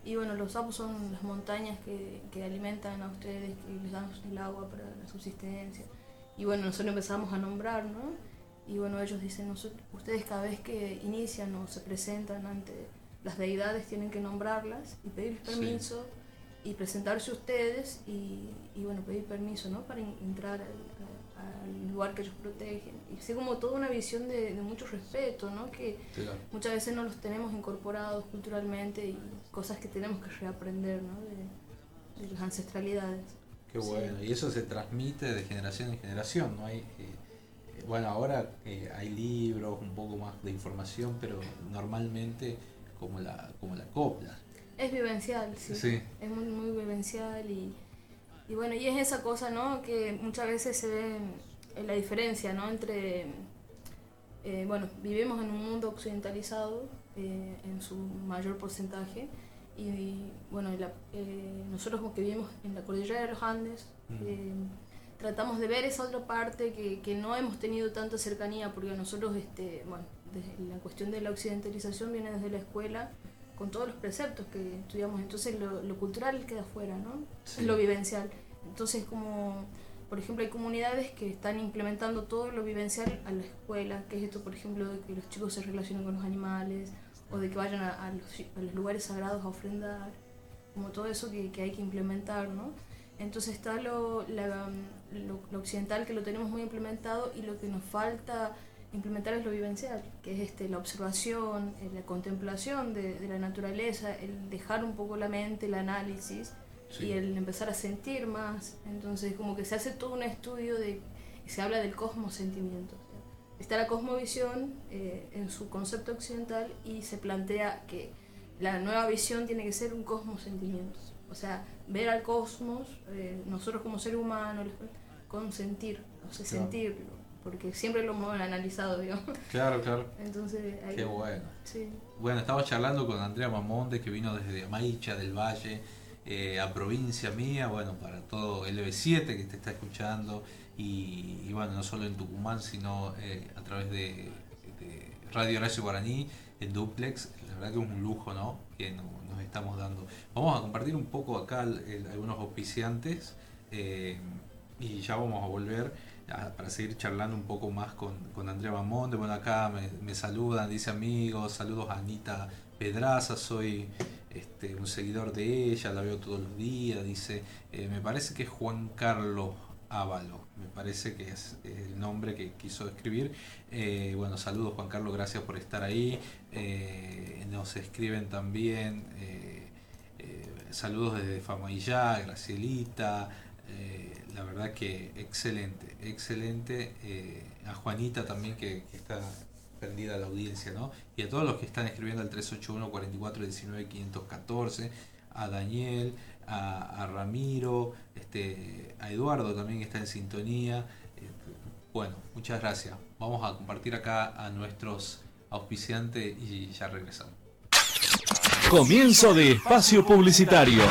Y bueno, los apus son las montañas que, que alimentan a ustedes, que les dan el agua para la subsistencia. Y bueno, nosotros empezamos a nombrar, ¿no? Y bueno, ellos dicen, nosotros, ustedes cada vez que inician o se presentan ante las deidades tienen que nombrarlas y pedir Sí. Y presentarse ustedes y, y bueno, pedir permiso, ¿no? Para en- entrar al, lugar que ellos protegen. Y así como toda una visión de, de mucho respeto, ¿no? Que Claro. muchas veces no los tenemos incorporados culturalmente y cosas que tenemos que reaprender, ¿no? De, de las ancestralidades. Qué Sí. bueno, y eso se transmite de generación en generación, ¿no? Hay, eh, eh, bueno, ahora eh, hay libros, un poco más de información, pero normalmente como la, como la copla. Es vivencial, sí. Sí. Es muy, muy vivencial y, y bueno, y es esa cosa, ¿no? Que muchas veces se ve en la diferencia, ¿no? Entre, eh, bueno, vivimos en un mundo occidentalizado eh, en su mayor porcentaje y, bueno, la- eh, nosotros como que vivimos en la cordillera de los Andes, Mm. eh, tratamos de ver esa otra parte que, que no hemos tenido tanta cercanía porque nosotros, este, bueno, desde la cuestión de la occidentalización viene desde la escuela con todos los preceptos que estudiamos, entonces lo, lo cultural queda afuera, ¿no? Sí. Lo vivencial. Entonces como, por por ejemplo, hay comunidades que están implementando todo lo vivencial a la escuela, que es esto, por ejemplo, de que los chicos se relacionen con los animales, o de que vayan a, a los, a los lugares sagrados a ofrendar, como todo eso que, que hay que implementar, ¿no? Entonces está lo, la- lo, lo occidental que lo tenemos muy implementado y lo que nos falta implementar es lo vivencial, que es este, la observación, eh, la contemplación de, de la naturaleza, el dejar un poco la mente, el análisis Sí. y el empezar a sentir más. Entonces como que se hace todo un estudio de, y se habla del cosmos sentimiento. Está la cosmovisión eh, en su concepto occidental y se plantea que la nueva visión tiene que ser un cosmos sentimientos. O sea, ver al cosmos, eh, nosotros como ser humano, con sentir, o sea, Claro. sentirlo, porque siempre lo hemos analizado, digamos. Claro, claro. Entonces, ahí- Qué bueno. Sí. Bueno, estaba charlando con Andrea Mamonde, que vino desde Amaicha del Valle eh, a provincia mía, bueno, para todo LB7 que te está escuchando, y, y bueno, no solo en Tucumán, sino eh, a través de, de Radio Horacio Guaraní, en Duplex, la verdad que es un lujo, ¿no? Que no- nos estamos dando. Vamos a compartir un poco acá el- el- algunos auspiciantes eh, y ya vamos a volver para seguir charlando un poco más con, con Andrea Mamonde. Bueno, acá me, me saludan, dice amigos, saludos a Anita Pedraza, soy este, un seguidor de ella, la veo todos los días, dice, eh, me parece que es Juan Carlos Ávalo, me parece que es el nombre que quiso escribir. Eh, bueno, saludos Juan Carlos, gracias por estar ahí. Eh, nos escriben también saludos desde Famayá, Gracielita. La verdad que excelente, excelente. eh, a Juanita también que, que está prendida a la audiencia, ¿no? Y a todos los que están escribiendo al 381 44 19 514, a Daniel, a, a Ramiro, este, a Eduardo también está en sintonía. Eh, Bueno, muchas gracias. Vamos a compartir acá a nuestros auspiciantes y ya regresamos. Comienzo de espacio publicitario.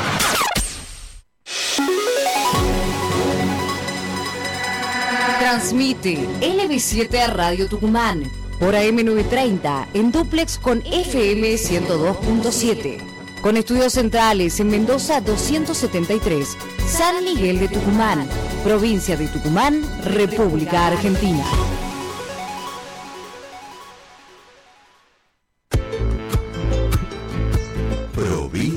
Transmite LB7 a Radio Tucumán por AM930 en duplex con FM 102.7. Con estudios centrales en Mendoza 273, San Miguel de Tucumán, provincia de Tucumán, República Argentina.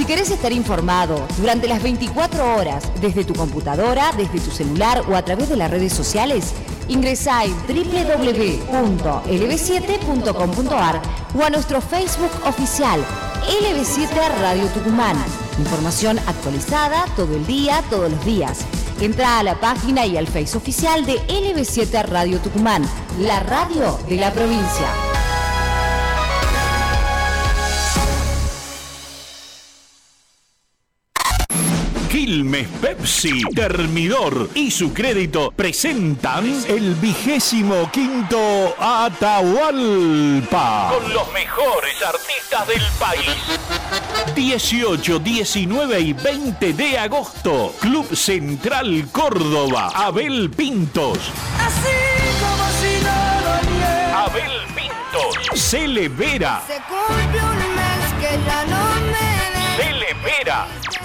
Si querés estar informado durante las 24 horas desde tu computadora, desde tu celular o a través de las redes sociales, ingresa en www.lb7.com.ar o a nuestro Facebook oficial LB7 Radio Tucumán. Información actualizada todo el día, todos los días. Entra a la página y al Face oficial de LB7 Radio Tucumán, la radio de la provincia. Quilmes Pepsi, Termidor y su crédito presentan el vigésimo quinto Atahualpa. Con los mejores artistas del país. 18, 19 y 20 de agosto. Club Central Córdoba. Abel Pintos. así como si nada valiera. Abel Pintos. Cele Vera. Se cumple un mes que ya no me Cele Vera.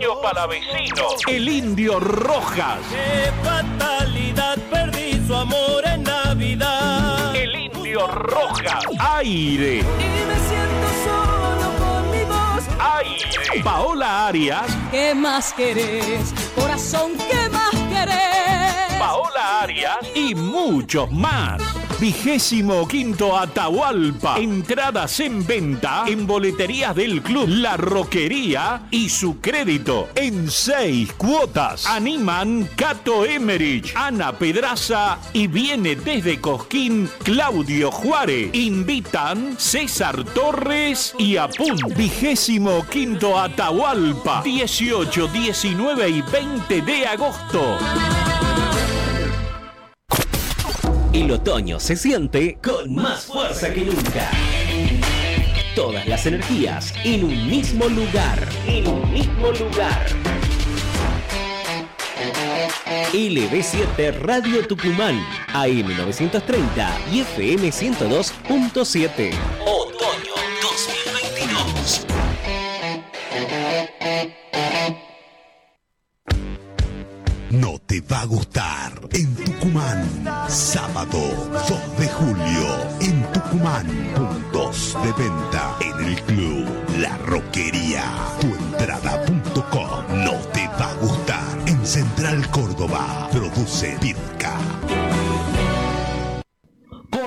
El chaqueño palavecino. El indio Rojas. Qué fatalidad, perdí su amor en Navidad. El indio Rojas. Aire. Y me siento solo con mi voz. Aire. Paola Arias. ¿Qué más querés? Corazón, ¿qué más querés? Paola Arias y muchos más. Vigésimo quinto Atahualpa. Entradas en venta en boleterías del club La Roquería y su crédito en seis cuotas. Animan Cato Emerich, Ana Pedraza y viene desde Cosquín Claudio Juárez. Invitan César Torres y Apun. Vigésimo quinto Atahualpa. 18, 19 y 20 de agosto. El otoño se siente con más fuerza que nunca. Todas las energías en un mismo lugar. En un mismo lugar. LB7 Radio Tucumán, AM 930 y FM 102.7. Otoño 2022. No te va a gustar. Tucumán, sábado 2 de julio, en Tucumán, puntos de venta en el club La Roquería. Tuentrada.com. No te va a gustar. En Central Córdoba, produce Pirca.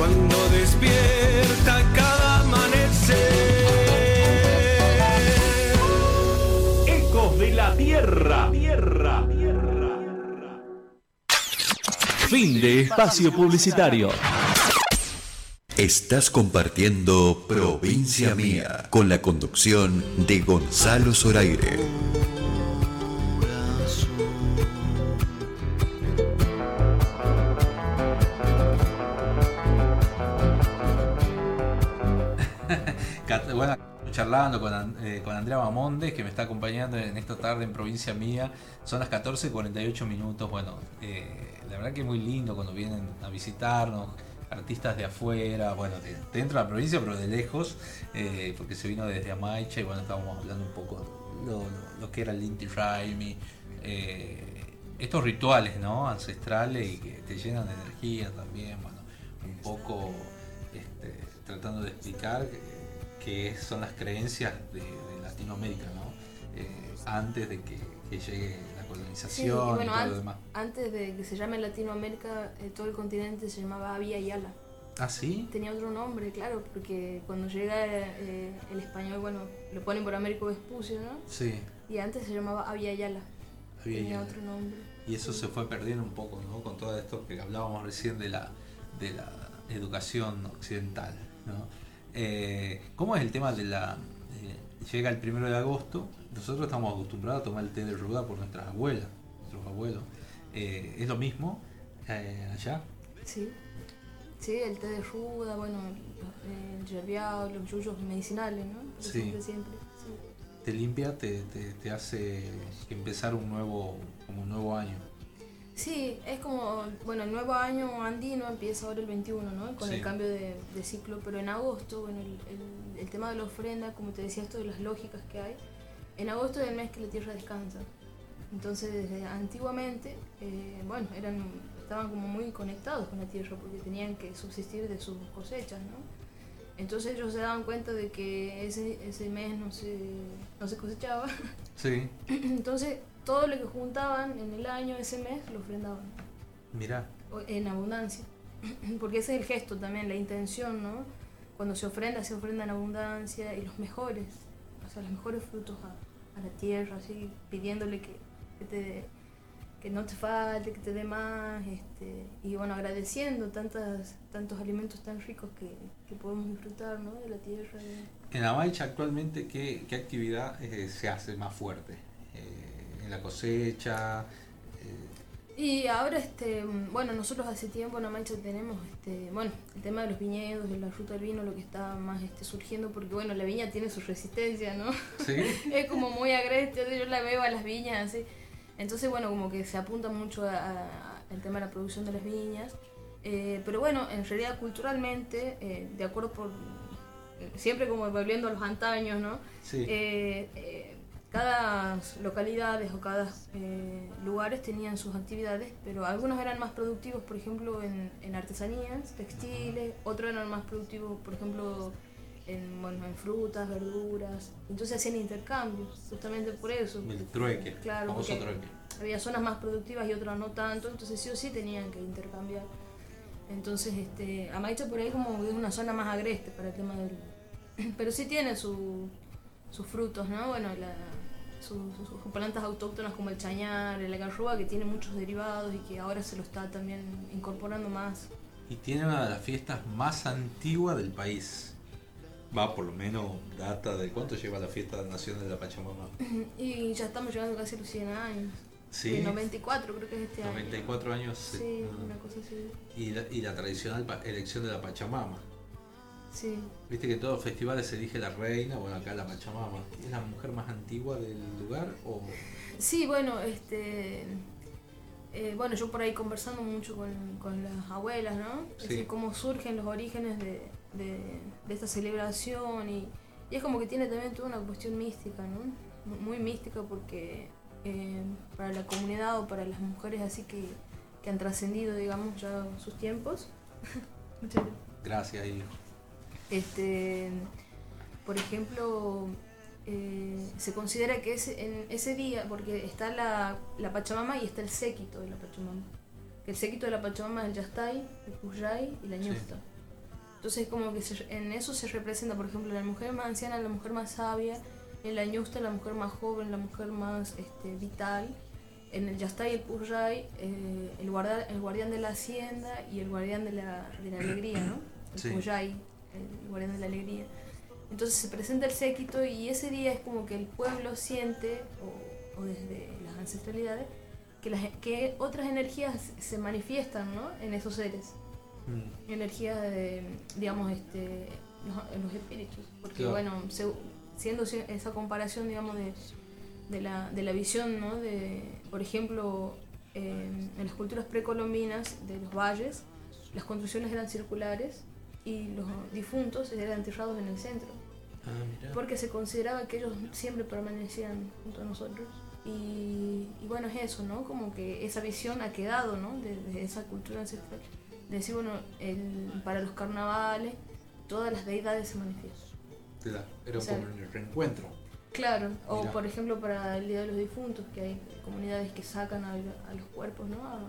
cuando despierta cada amanecer. Ecos de la Tierra. Tierra. Fin de espacio publicitario. Estás compartiendo Provincia Mía con la conducción de Gonzalo Zoraire. Bueno, charlando con, eh, con Andrea Mamondes, que me está acompañando en esta tarde en provincia mía. Son las 14.48 minutos. Bueno, eh, la verdad que es muy lindo cuando vienen a visitarnos, artistas de afuera, bueno, de, dentro de la provincia, pero de lejos, eh, porque se vino desde Amaicha y bueno, estábamos hablando un poco lo, lo- que era el Inti Raimi, estos rituales, ¿no? Ancestrales y que te llenan de energía también, bueno, un poco este, tratando de explicar qué son las creencias de, de Latinoamérica, ¿no? Eh, antes de que, que llegue la Sí, y colonización y, todo an- lo demás. antes de que se llame Latinoamérica, eh, todo el continente se llamaba Abya Yala. ¿Ah, sí? Tenía otro nombre, claro, porque cuando llega eh, el español, bueno, lo ponen por Américo Vespucio, ¿no? Sí. Y antes se llamaba Abya Yala. Abya Tenía Yala. otro nombre. Y eso se fue perdiendo un poco, ¿no? Con todo esto que hablábamos recién de la, de la educación occidental, ¿no? Eh, ¿Cómo es el tema de la... eh, llega el primero de agosto, nosotros estamos acostumbrados a tomar el té de ruda por nuestras abuelas, nuestros abuelos. Eh, ¿Es lo mismo eh, allá? Sí. Sí, el té de ruda, bueno, el yerbiado, los yuyos medicinales, ¿no? Sí. Siempre, siempre. sí. Te limpia, te, te, te hace empezar un nuevo, como un nuevo año. Sí, es como, bueno, el nuevo año andino empieza ahora el 21, ¿no? Con Sí. el cambio de, de ciclo, pero en agosto, bueno, el, el- el tema de la ofrenda, como te decía, esto de las lógicas que hay, en agosto es el mes que la tierra descansa. Entonces, desde antiguamente, eh, bueno, eran, estaban como muy conectados con la tierra porque tenían que subsistir de sus cosechas, ¿no? Entonces ellos se daban cuenta de que ese, ese mes no se, no se cosechaba. Sí. Entonces, todo lo que juntaban en el año, ese mes, lo ofrendaban Mirá. en abundancia. Porque ese es el gesto también, la intención, ¿no? Cuando se ofrenda, se ofrenda en abundancia y los mejores, o sea, los mejores frutos a, a la tierra, así, pidiéndole que, que te, que no te falte, que te dé más, este, y bueno, agradeciendo tantas, tantos alimentos tan ricos que, que podemos disfrutar ¿no? de la tierra. de- En Amaicha actualmente, ¿qué, qué actividad eh, se hace más fuerte? Eh, la cosecha, Y ahora, este, bueno, nosotros hace tiempo en Amaicha tenemos, este, bueno, el tema de los viñedos, de la ruta del vino, lo que está más este, surgiendo, porque bueno, la viña tiene su resistencia, ¿no? Sí. es como muy agreste, yo la veo a las viñas así. Entonces, bueno, como que se apunta mucho al tema de la producción de las viñas. Eh, pero bueno, en realidad culturalmente, eh, de acuerdo por, siempre como volviendo a los antaños, ¿no? Sí. Eh, eh, cada localidades o cada eh, lugares tenían sus actividades, pero algunos eran más productivos, por ejemplo, en, en artesanías, textiles, otros eran más productivos, por ejemplo, en, bueno, en frutas, verduras. Entonces hacían intercambios, justamente por eso. el trueque, Claro, trueque. había zonas más productivas y otras no tanto, entonces sí o sí tenían que intercambiar. Entonces, este, Amaicha por ahí como es una zona más agreste para el tema del... Pero sí tiene su- sus frutos, ¿no? Bueno, la, sus, sus- sus plantas autóctonas como el chañar, el algarroba, que tiene muchos derivados y que ahora se lo está también incorporando más. Y tiene una de las fiestas más antiguas del país. Va, por lo menos, data de cuánto lleva la fiesta nacional de la Pachamama. Y ya estamos llegando casi a los 100 años. Sí. Sí, 94 creo que es este año. 94 años. Sí, una cosa así. Y la, y la tradicional elección de la Pachamama. Sí. Viste que en todos los festivales se elige la reina, bueno, acá la Pachamama. ¿Es la mujer más antigua del lugar o...? Sí, bueno, este. eh, bueno, yo por ahí conversando mucho con, con las abuelas, ¿no? Es Sí. decir, cómo surgen los orígenes de, de- de esta celebración y, y es como que tiene también toda una cuestión mística, ¿no? Mu- Muy mística porque eh, para la comunidad o para las mujeres así que, que han trascendido, digamos, ya sus tiempos. Muchas gracias. Gracias, hijo. Este, por ejemplo, eh, se considera que ese, en ese día, porque está la, la Pachamama y está el séquito de la Pachamama. Que el séquito de la Pachamama es el Yastay, el Puyay y la Sí. Ñusta. Entonces como que se- en eso se representa, por ejemplo, la mujer más anciana, la mujer más sabia, en la Ñusta la mujer más joven, la mujer más este, vital, en el Yastay y el Puyay eh, el, guarda- el guardián de la hacienda y el guardián de la, de la alegría, ¿no? El Sí. El guardián de la alegría. Entonces se presenta el séquito y ese día es como que el pueblo siente, o, o desde las ancestralidades, que, las, que otras energías se manifiestan ¿no? en esos seres. Mm. Energías de, digamos, este, los, los espíritus. Porque Claro. bueno, se- siendo si- esa comparación, digamos, de, de, la, de la visión, ¿no? De, por ejemplo, eh, en las culturas precolombinas de los valles, las construcciones eran circulares y los difuntos eran enterrados en el centro. Ah, mira. Porque se consideraba que ellos siempre permanecían junto a nosotros. Y, y bueno, es eso, ¿no? Como que esa visión ha quedado, ¿no? De, de esa cultura ancestral. De decir, bueno, el- para los carnavales todas las deidades se manifiestan. Claro, Era O sea, como el reencuentro. Claro, o Mira. por ejemplo para el Día de los Difuntos, que hay comunidades que sacan a, a los cuerpos, ¿no? A,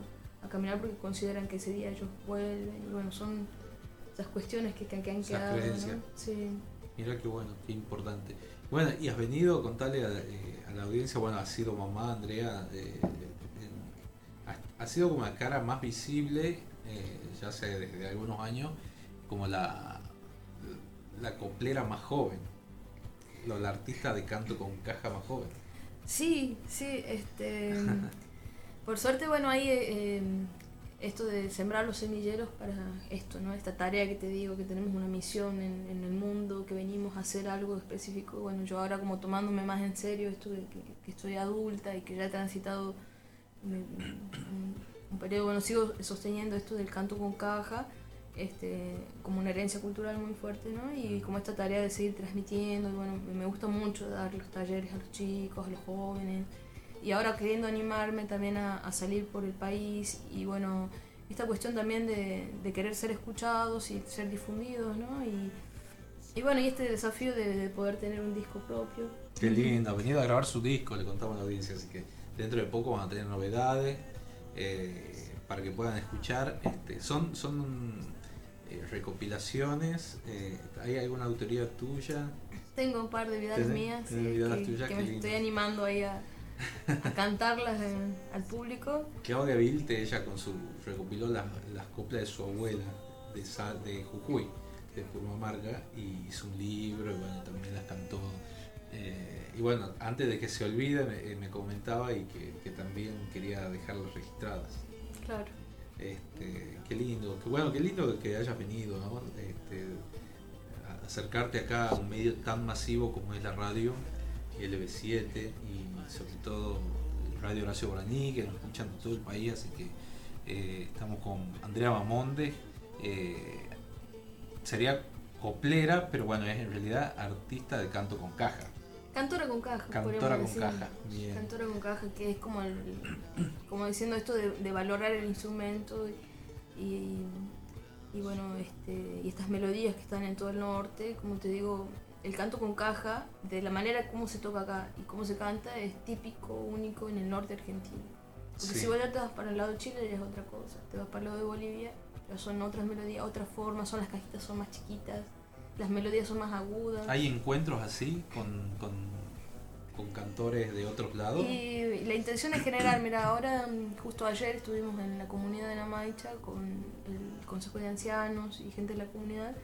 a caminar porque consideran que ese día ellos vuelven. Y bueno, son esas cuestiones que, que, que han Esas quedado, ¿no? Sí. Mira qué bueno, qué importante. Bueno, y has venido a contarle a, eh, a la audiencia, bueno, ha sido mamá Andrea, eh, ha, sido como la cara más visible, eh, ya hace desde algunos años, como la, la coplera más joven, lo- la artista de canto con caja más joven. Sí, sí, este. por suerte, bueno, hay eh, eh, esto de sembrar los semilleros para esto, ¿no? Esta tarea que te digo, que tenemos una misión en, en el mundo, que venimos a hacer algo específico. Bueno, yo ahora como tomándome más en serio esto de que, que estoy adulta y que ya he transitado un, un- periodo, bueno, sigo sosteniendo esto del canto con caja. Este, como una herencia cultural muy fuerte, ¿no? Y como esta tarea de seguir transmitiendo, y bueno, me gusta mucho dar los talleres a los chicos, a los jóvenes, y ahora queriendo animarme también a, a salir por el país, y bueno, esta cuestión también de, de querer ser escuchados y ser difundidos, ¿no? Y, y bueno, y este desafío de, de poder tener un disco propio. Qué lindo, ha venido a grabar su disco, le contamos a la audiencia, así que dentro de poco van a tener novedades eh, para que puedan escuchar. Este, son son eh, recopilaciones, eh, ¿hay alguna autoría tuya? Tengo un par de vidas ¿Tenés- mías sí, que, que me estoy animando ahí a, a cantarlas al público. Claudia Vilte, ella con su recopiló las, las coplas de su abuela de, Sa- de Jujuy, de Purmamarca, y hizo un libro y bueno, también las cantó. Eh, y bueno, antes de que se olvide, me, eh, me comentaba y que, que también quería dejarlas registradas. Claro. Este, qué lindo, qué bueno, qué lindo que hayas venido, ¿no? Este, acercarte acá a un medio tan masivo como es la radio, LB7 y sobre todo Radio Horacio Guaraní, que nos escuchan de todo el país, así que eh, estamos con Andrea Mamonde, eh, sería coplera, pero bueno, es en realidad artista de canto con caja. Cantora con caja. Cantora con decir. caja, bien. Cantora con caja, que es como el, como diciendo esto de, de valorar el instrumento y, y, y bueno, este, y estas melodías que están en todo el norte, como te digo, el canto con caja, de la manera como se toca acá y cómo se canta, es típico, único en el norte argentino. Porque Sí. si vos ya te vas para el lado de Chile ya es otra cosa, te vas para el lado de Bolivia, ya son otras melodías, otras formas, son las cajitas son más chiquitas, las melodías son más agudas. ¿Hay encuentros así con, con, con cantores de otros lados? Y la intención es generar, mira, ahora mm, justo ayer estuvimos en la comunidad de Namaicha con el Consejo de Ancianos y gente de la comunidad.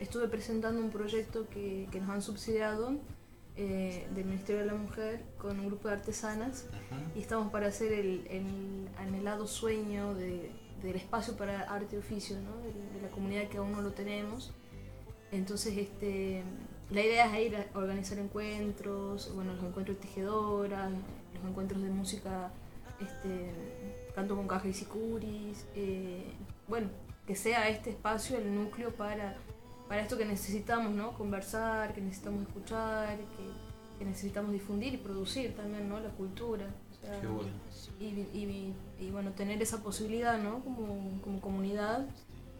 Estuve presentando un proyecto que, que nos han subsidiado eh, del Ministerio de la Mujer con un grupo de artesanas y estamos para hacer el, el anhelado sueño de- del espacio para arte y oficio ¿no? de, de la comunidad que aún no lo tenemos. Entonces, este, la idea es ir a organizar encuentros, bueno, los encuentros de tejedoras, los encuentros de música, este, canto con caja y sicuris, eh, bueno, que sea este espacio el núcleo para, para esto que necesitamos, ¿no? Conversar, que necesitamos escuchar, que, que necesitamos difundir y producir también, ¿no? La cultura. o sea, Qué bueno. y, y- y, bueno, tener esa posibilidad, ¿no? Como, como comunidad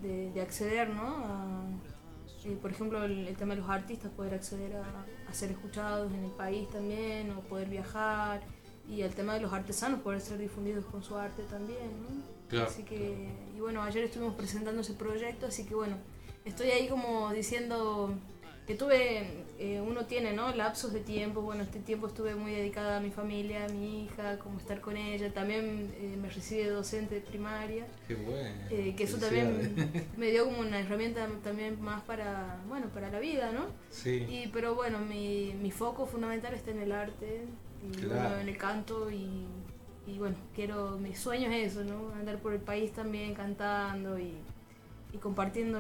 de, de acceder, ¿no? A, eh, por ejemplo, el, el tema de los artistas, poder acceder a, a ser escuchados en el país también, o poder viajar, y el tema de los artesanos, poder ser difundidos con su arte también, ¿no? Claro, Así que, y bueno, ayer estuvimos presentando ese proyecto, así que bueno, estoy ahí como diciendo que tuve, eh, uno tiene, ¿no? Lapsos de tiempo, bueno, este tiempo estuve muy dedicada a mi familia, a mi hija, como estar con ella, también eh, me recibí de docente de primaria. Qué bueno. Eh, que eso también me dio como una herramienta también más para, bueno, para la vida, ¿no? Sí. Y, pero bueno, mi, mi foco fundamental está en el arte, y Claro. bueno, en el canto y, y bueno, quiero, mi sueño es eso, ¿no? Andar por el país también cantando y, y compartiendo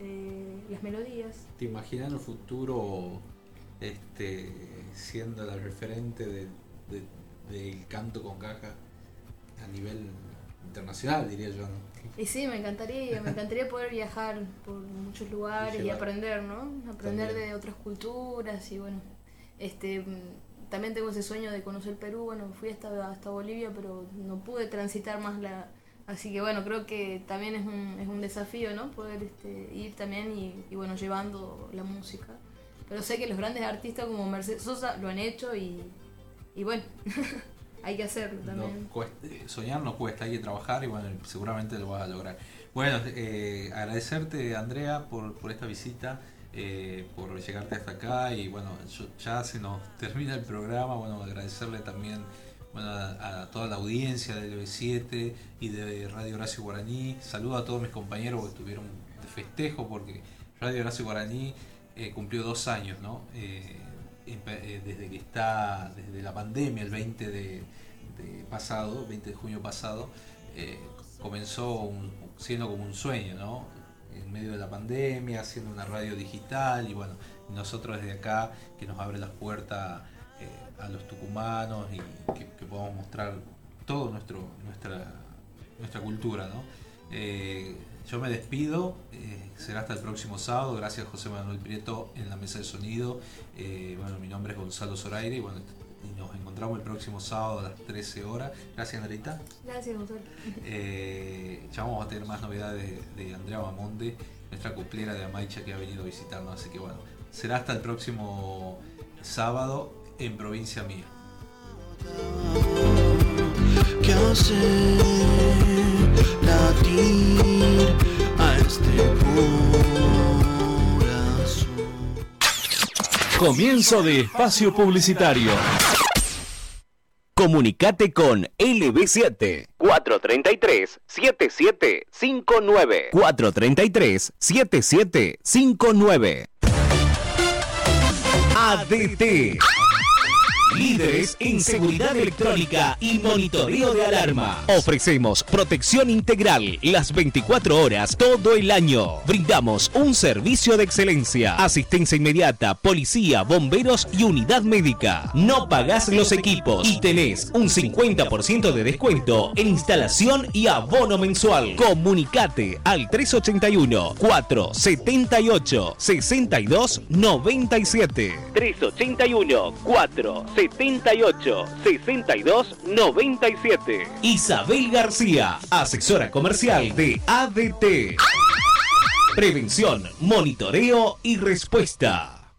eh, las melodías. ¿Te imaginas en el futuro este, siendo la referente de- de- del canto con caja a nivel internacional, diría yo? ¿no? Y sí, me encantaría, me encantaría poder viajar por muchos lugares y aprender, ¿no? Aprender También. de otras culturas y bueno, este también tengo ese sueño de conocer Perú, bueno, fui hasta, hasta Bolivia, pero no pude transitar más la... Así que bueno, creo que también es un, es un desafío, ¿no? Poder este, ir también y, y, bueno, llevando la música. Pero sé que los grandes artistas como Mercedes Sosa lo han hecho y, y bueno, hay que hacerlo No, también. cuesta- soñar no cuesta, hay que trabajar y bueno, seguramente lo vas a lograr. Bueno, eh, agradecerte Andrea por, por esta visita, eh, por llegarte hasta acá y bueno, yo- ya se nos termina el programa, bueno, agradecerle también bueno, a, toda la audiencia del B7 y de Radio Horacio Guaraní. Saludo a todos mis compañeros que estuvieron de festejo porque Radio Horacio Guaraní eh, cumplió dos años, ¿no? Eh, eh, desde que está, desde la pandemia, el 20 de, pasado, 20 de junio pasado, comenzó un- siendo como un sueño, ¿no? En medio de la pandemia, haciendo una radio digital y bueno, nosotros desde acá que nos abre las puertas a los tucumanos y que, que podamos mostrar nuestro, nuestra, nuestra cultura, ¿no? Eh, yo me despido, eh, será hasta el próximo sábado, gracias José Manuel Prieto en la mesa de sonido, Eh, bueno, mi nombre es Gonzalo Zoraire y bueno, y nos encontramos el próximo sábado a las 13 horas, gracias Andrita. Gracias, Gonzalo. Eh, ya vamos a tener más novedades de, de Andrea Mamonde, nuestra cuplera de Amaicha que ha venido a visitarnos. Así que bueno, será hasta el próximo sábado en Provincia Mía. que hace latir a este corazón. Comienzo de espacio publicitario. Comunicate con LB7 433 7759 433 7759 ADT Líderes en seguridad electrónica y monitoreo de alarma. Ofrecemos protección integral las 24 horas todo el año. Brindamos un servicio de excelencia, asistencia inmediata, policía, bomberos y unidad médica. No pagás los equipos y tenés un 50% de descuento en instalación y abono mensual. Comunicate al 381 478 62 97 381 4 78 62 97. Isabel García, asesora comercial de ADT. Prevención, monitoreo y respuesta.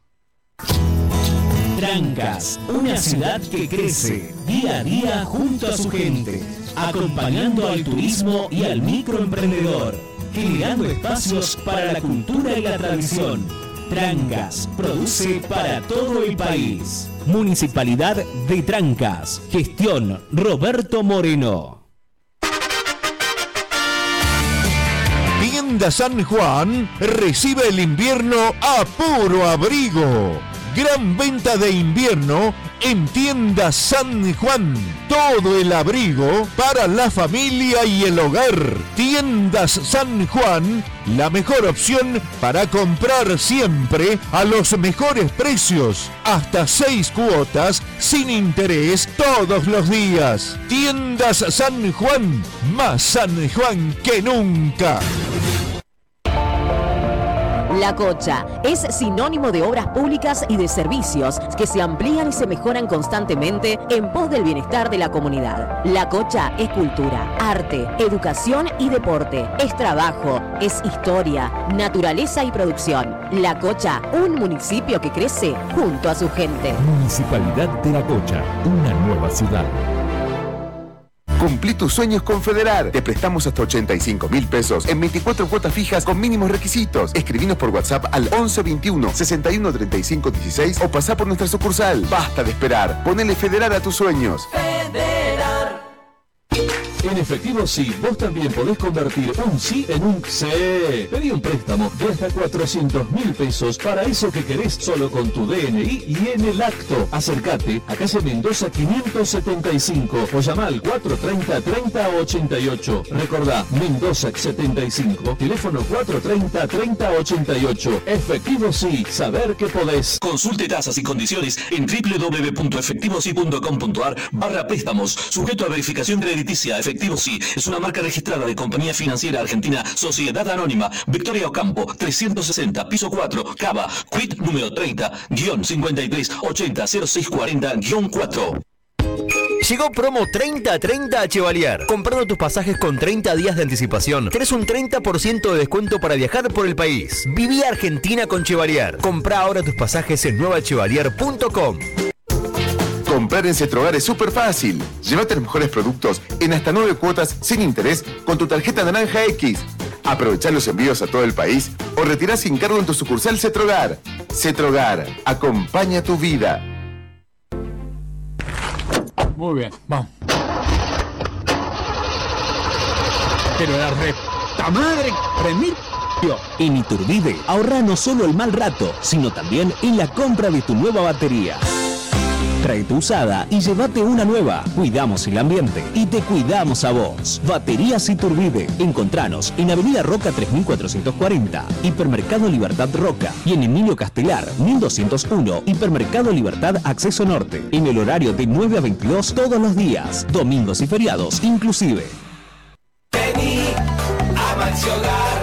Trancas, una ciudad que crece día a día junto a su gente, acompañando al turismo y al microemprendedor, generando espacios para la cultura y la tradición. Trancas produce para todo el país. Municipalidad de Trancas. Gestión Roberto Moreno. Tienda San Juan recibe el invierno a puro abrigo. Gran venta de invierno en Tienda San Juan. Todo el abrigo para la familia y el hogar. Tiendas San Juan, la mejor opción para comprar siempre a los mejores precios. Hasta seis cuotas sin interés todos los días. Tiendas San Juan, más San Juan que nunca. La Cocha es sinónimo de obras públicas y de servicios que se amplían y se mejoran constantemente en pos del bienestar de la comunidad. La Cocha es cultura, arte, educación y deporte. Es trabajo, es historia, naturaleza y producción. La Cocha, un municipio que crece junto a su gente. Municipalidad de La Cocha, una nueva ciudad. Cumplí tus sueños con Federar. Te prestamos hasta 85 mil pesos en 24 cuotas fijas con mínimos requisitos. Escribinos por WhatsApp al 11 21 61 35 16 o pasá por nuestra sucursal. Basta de esperar. Ponele Federar a tus sueños. En efectivo sí, vos también podés convertir un sí en un sí. Pedí un préstamo de hasta 400 mil pesos para eso que querés solo con tu DNI y en el acto. Acércate a calle Mendoza 575 o llama al 430-3088. Recordá, Mendoza 75, teléfono 430-3088. Efectivo sí, saber que podés. Consulte tasas y condiciones en www.efectivosi.com.ar barra préstamos, sujeto a verificación crediticia. Efectivo sí, es una marca registrada de Compañía Financiera Argentina, Sociedad Anónima, Victoria Ocampo, 360, piso 4, Cava, quit número 30, guion 53, 80, 0640, guion 4. Llegó promo 30-30 a Chevalier. Comprando tus pasajes con 30 días de anticipación, tenés un 30% de descuento para viajar por el país. Viví Argentina con Chevalier. Compra ahora tus pasajes en nuevachevalier.com. Comprar en Cetrogar es súper fácil. Llévate los mejores productos en hasta 9 cuotas sin interés con tu tarjeta Naranja X. Aprovechá los envíos a todo el país o retirá sin cargo en tu sucursal Cetrogar. Cetrogar, acompaña tu vida. Muy bien, vamos. Pero la reta madre, remil. En Iturbide, ahorra no solo el mal rato, sino también en la compra de tu nueva batería. Trae tu usada y llévate una nueva. Cuidamos el ambiente y te cuidamos a vos. Baterías Iturbide. Encontranos en Avenida Roca 3440, Hipermercado Libertad Roca y en Emilio Castelar 1201, Hipermercado Libertad Acceso Norte. En el horario de 9 a 22 todos los días, domingos y feriados inclusive. Vení a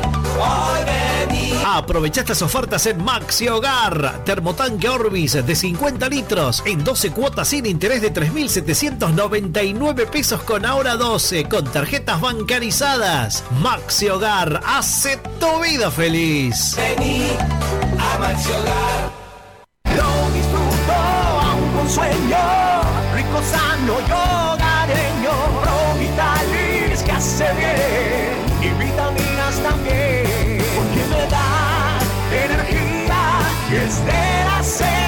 Aprovecha estas ofertas en Maxi Hogar. Termotanque Orbis de 50 litros en 12 cuotas sin interés de 3.799 pesos con ahora 12 con tarjetas bancarizadas. Maxi Hogar hace tu vida feliz. Vení a Maxi Hogar. Lo disfruto aún con sueño, rico, sano y hogareño. Pro Vitalis que hace bien y vitaminas también. Porque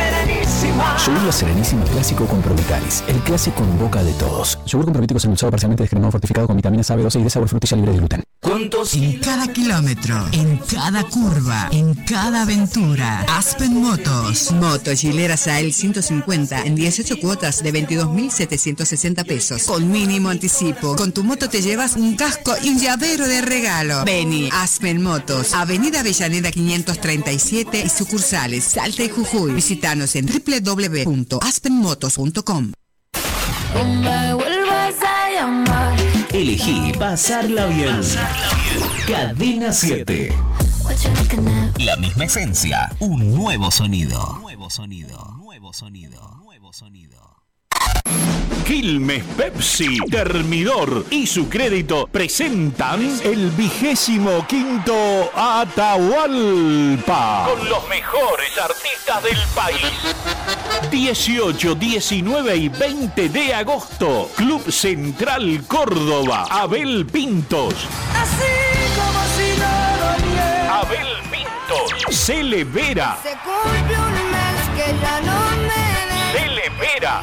Yogur La Serenísima Clásico con Provitalis. El clásico en boca de todos. Yogur con probióticos endulzado parcialmente descremado fortificado con vitaminas A, B12 y de sabor frutilla libre de gluten. Juntos en cada kilómetro, en cada curva, en cada aventura. Aspen Motos. Moto Gilera Sael 150 en 18 cuotas de 22.760 pesos. Con mínimo anticipo. Con tu moto te llevas un casco y un llavero de regalo. Beni, Aspen Motos. Avenida Avellaneda 537 y sucursales Salta y Jujuy. Visítanos en www.aspenmotos.com. Elegí pasarla bien. Cadena 7. La misma esencia, un nuevo sonido. Nuevo sonido, nuevo sonido, nuevo sonido. Quilmes Pepsi, Termidor y su crédito presentan el vigésimo quinto Atahualpa. Con los mejores artistas del país. 18, 19 y 20 de agosto. Club Central Córdoba. Abel Pintos. Así como si no. Abel Pintos. Cele Vera. Se cumple un mes que ya no me Cele Vera.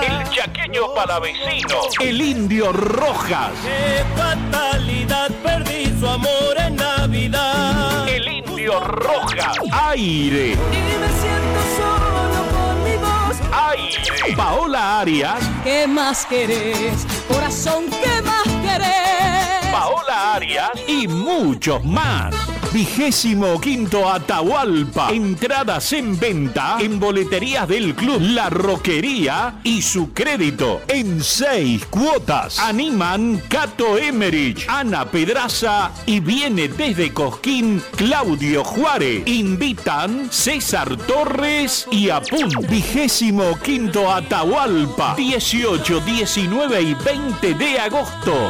El chaqueño palavecino. El indio Rojas. Qué fatalidad, perdí su amor en Navidad. El indio Rojas. Aire. Y me siento solo con mi voz. Aire. Paola Arias. ¿Qué más querés? Corazón, ¿qué más querés? Paola Arias y muchos más. Vigésimo quinto Atahualpa. Entradas en venta en boleterías del club La Roquería y su crédito en seis cuotas. Animan Cato Emerich, Ana Pedraza y viene desde Cosquín Claudio Juárez. Invitan César Torres y Apun. Vigésimo quinto Atahualpa. 18, 19 y 20 de agosto.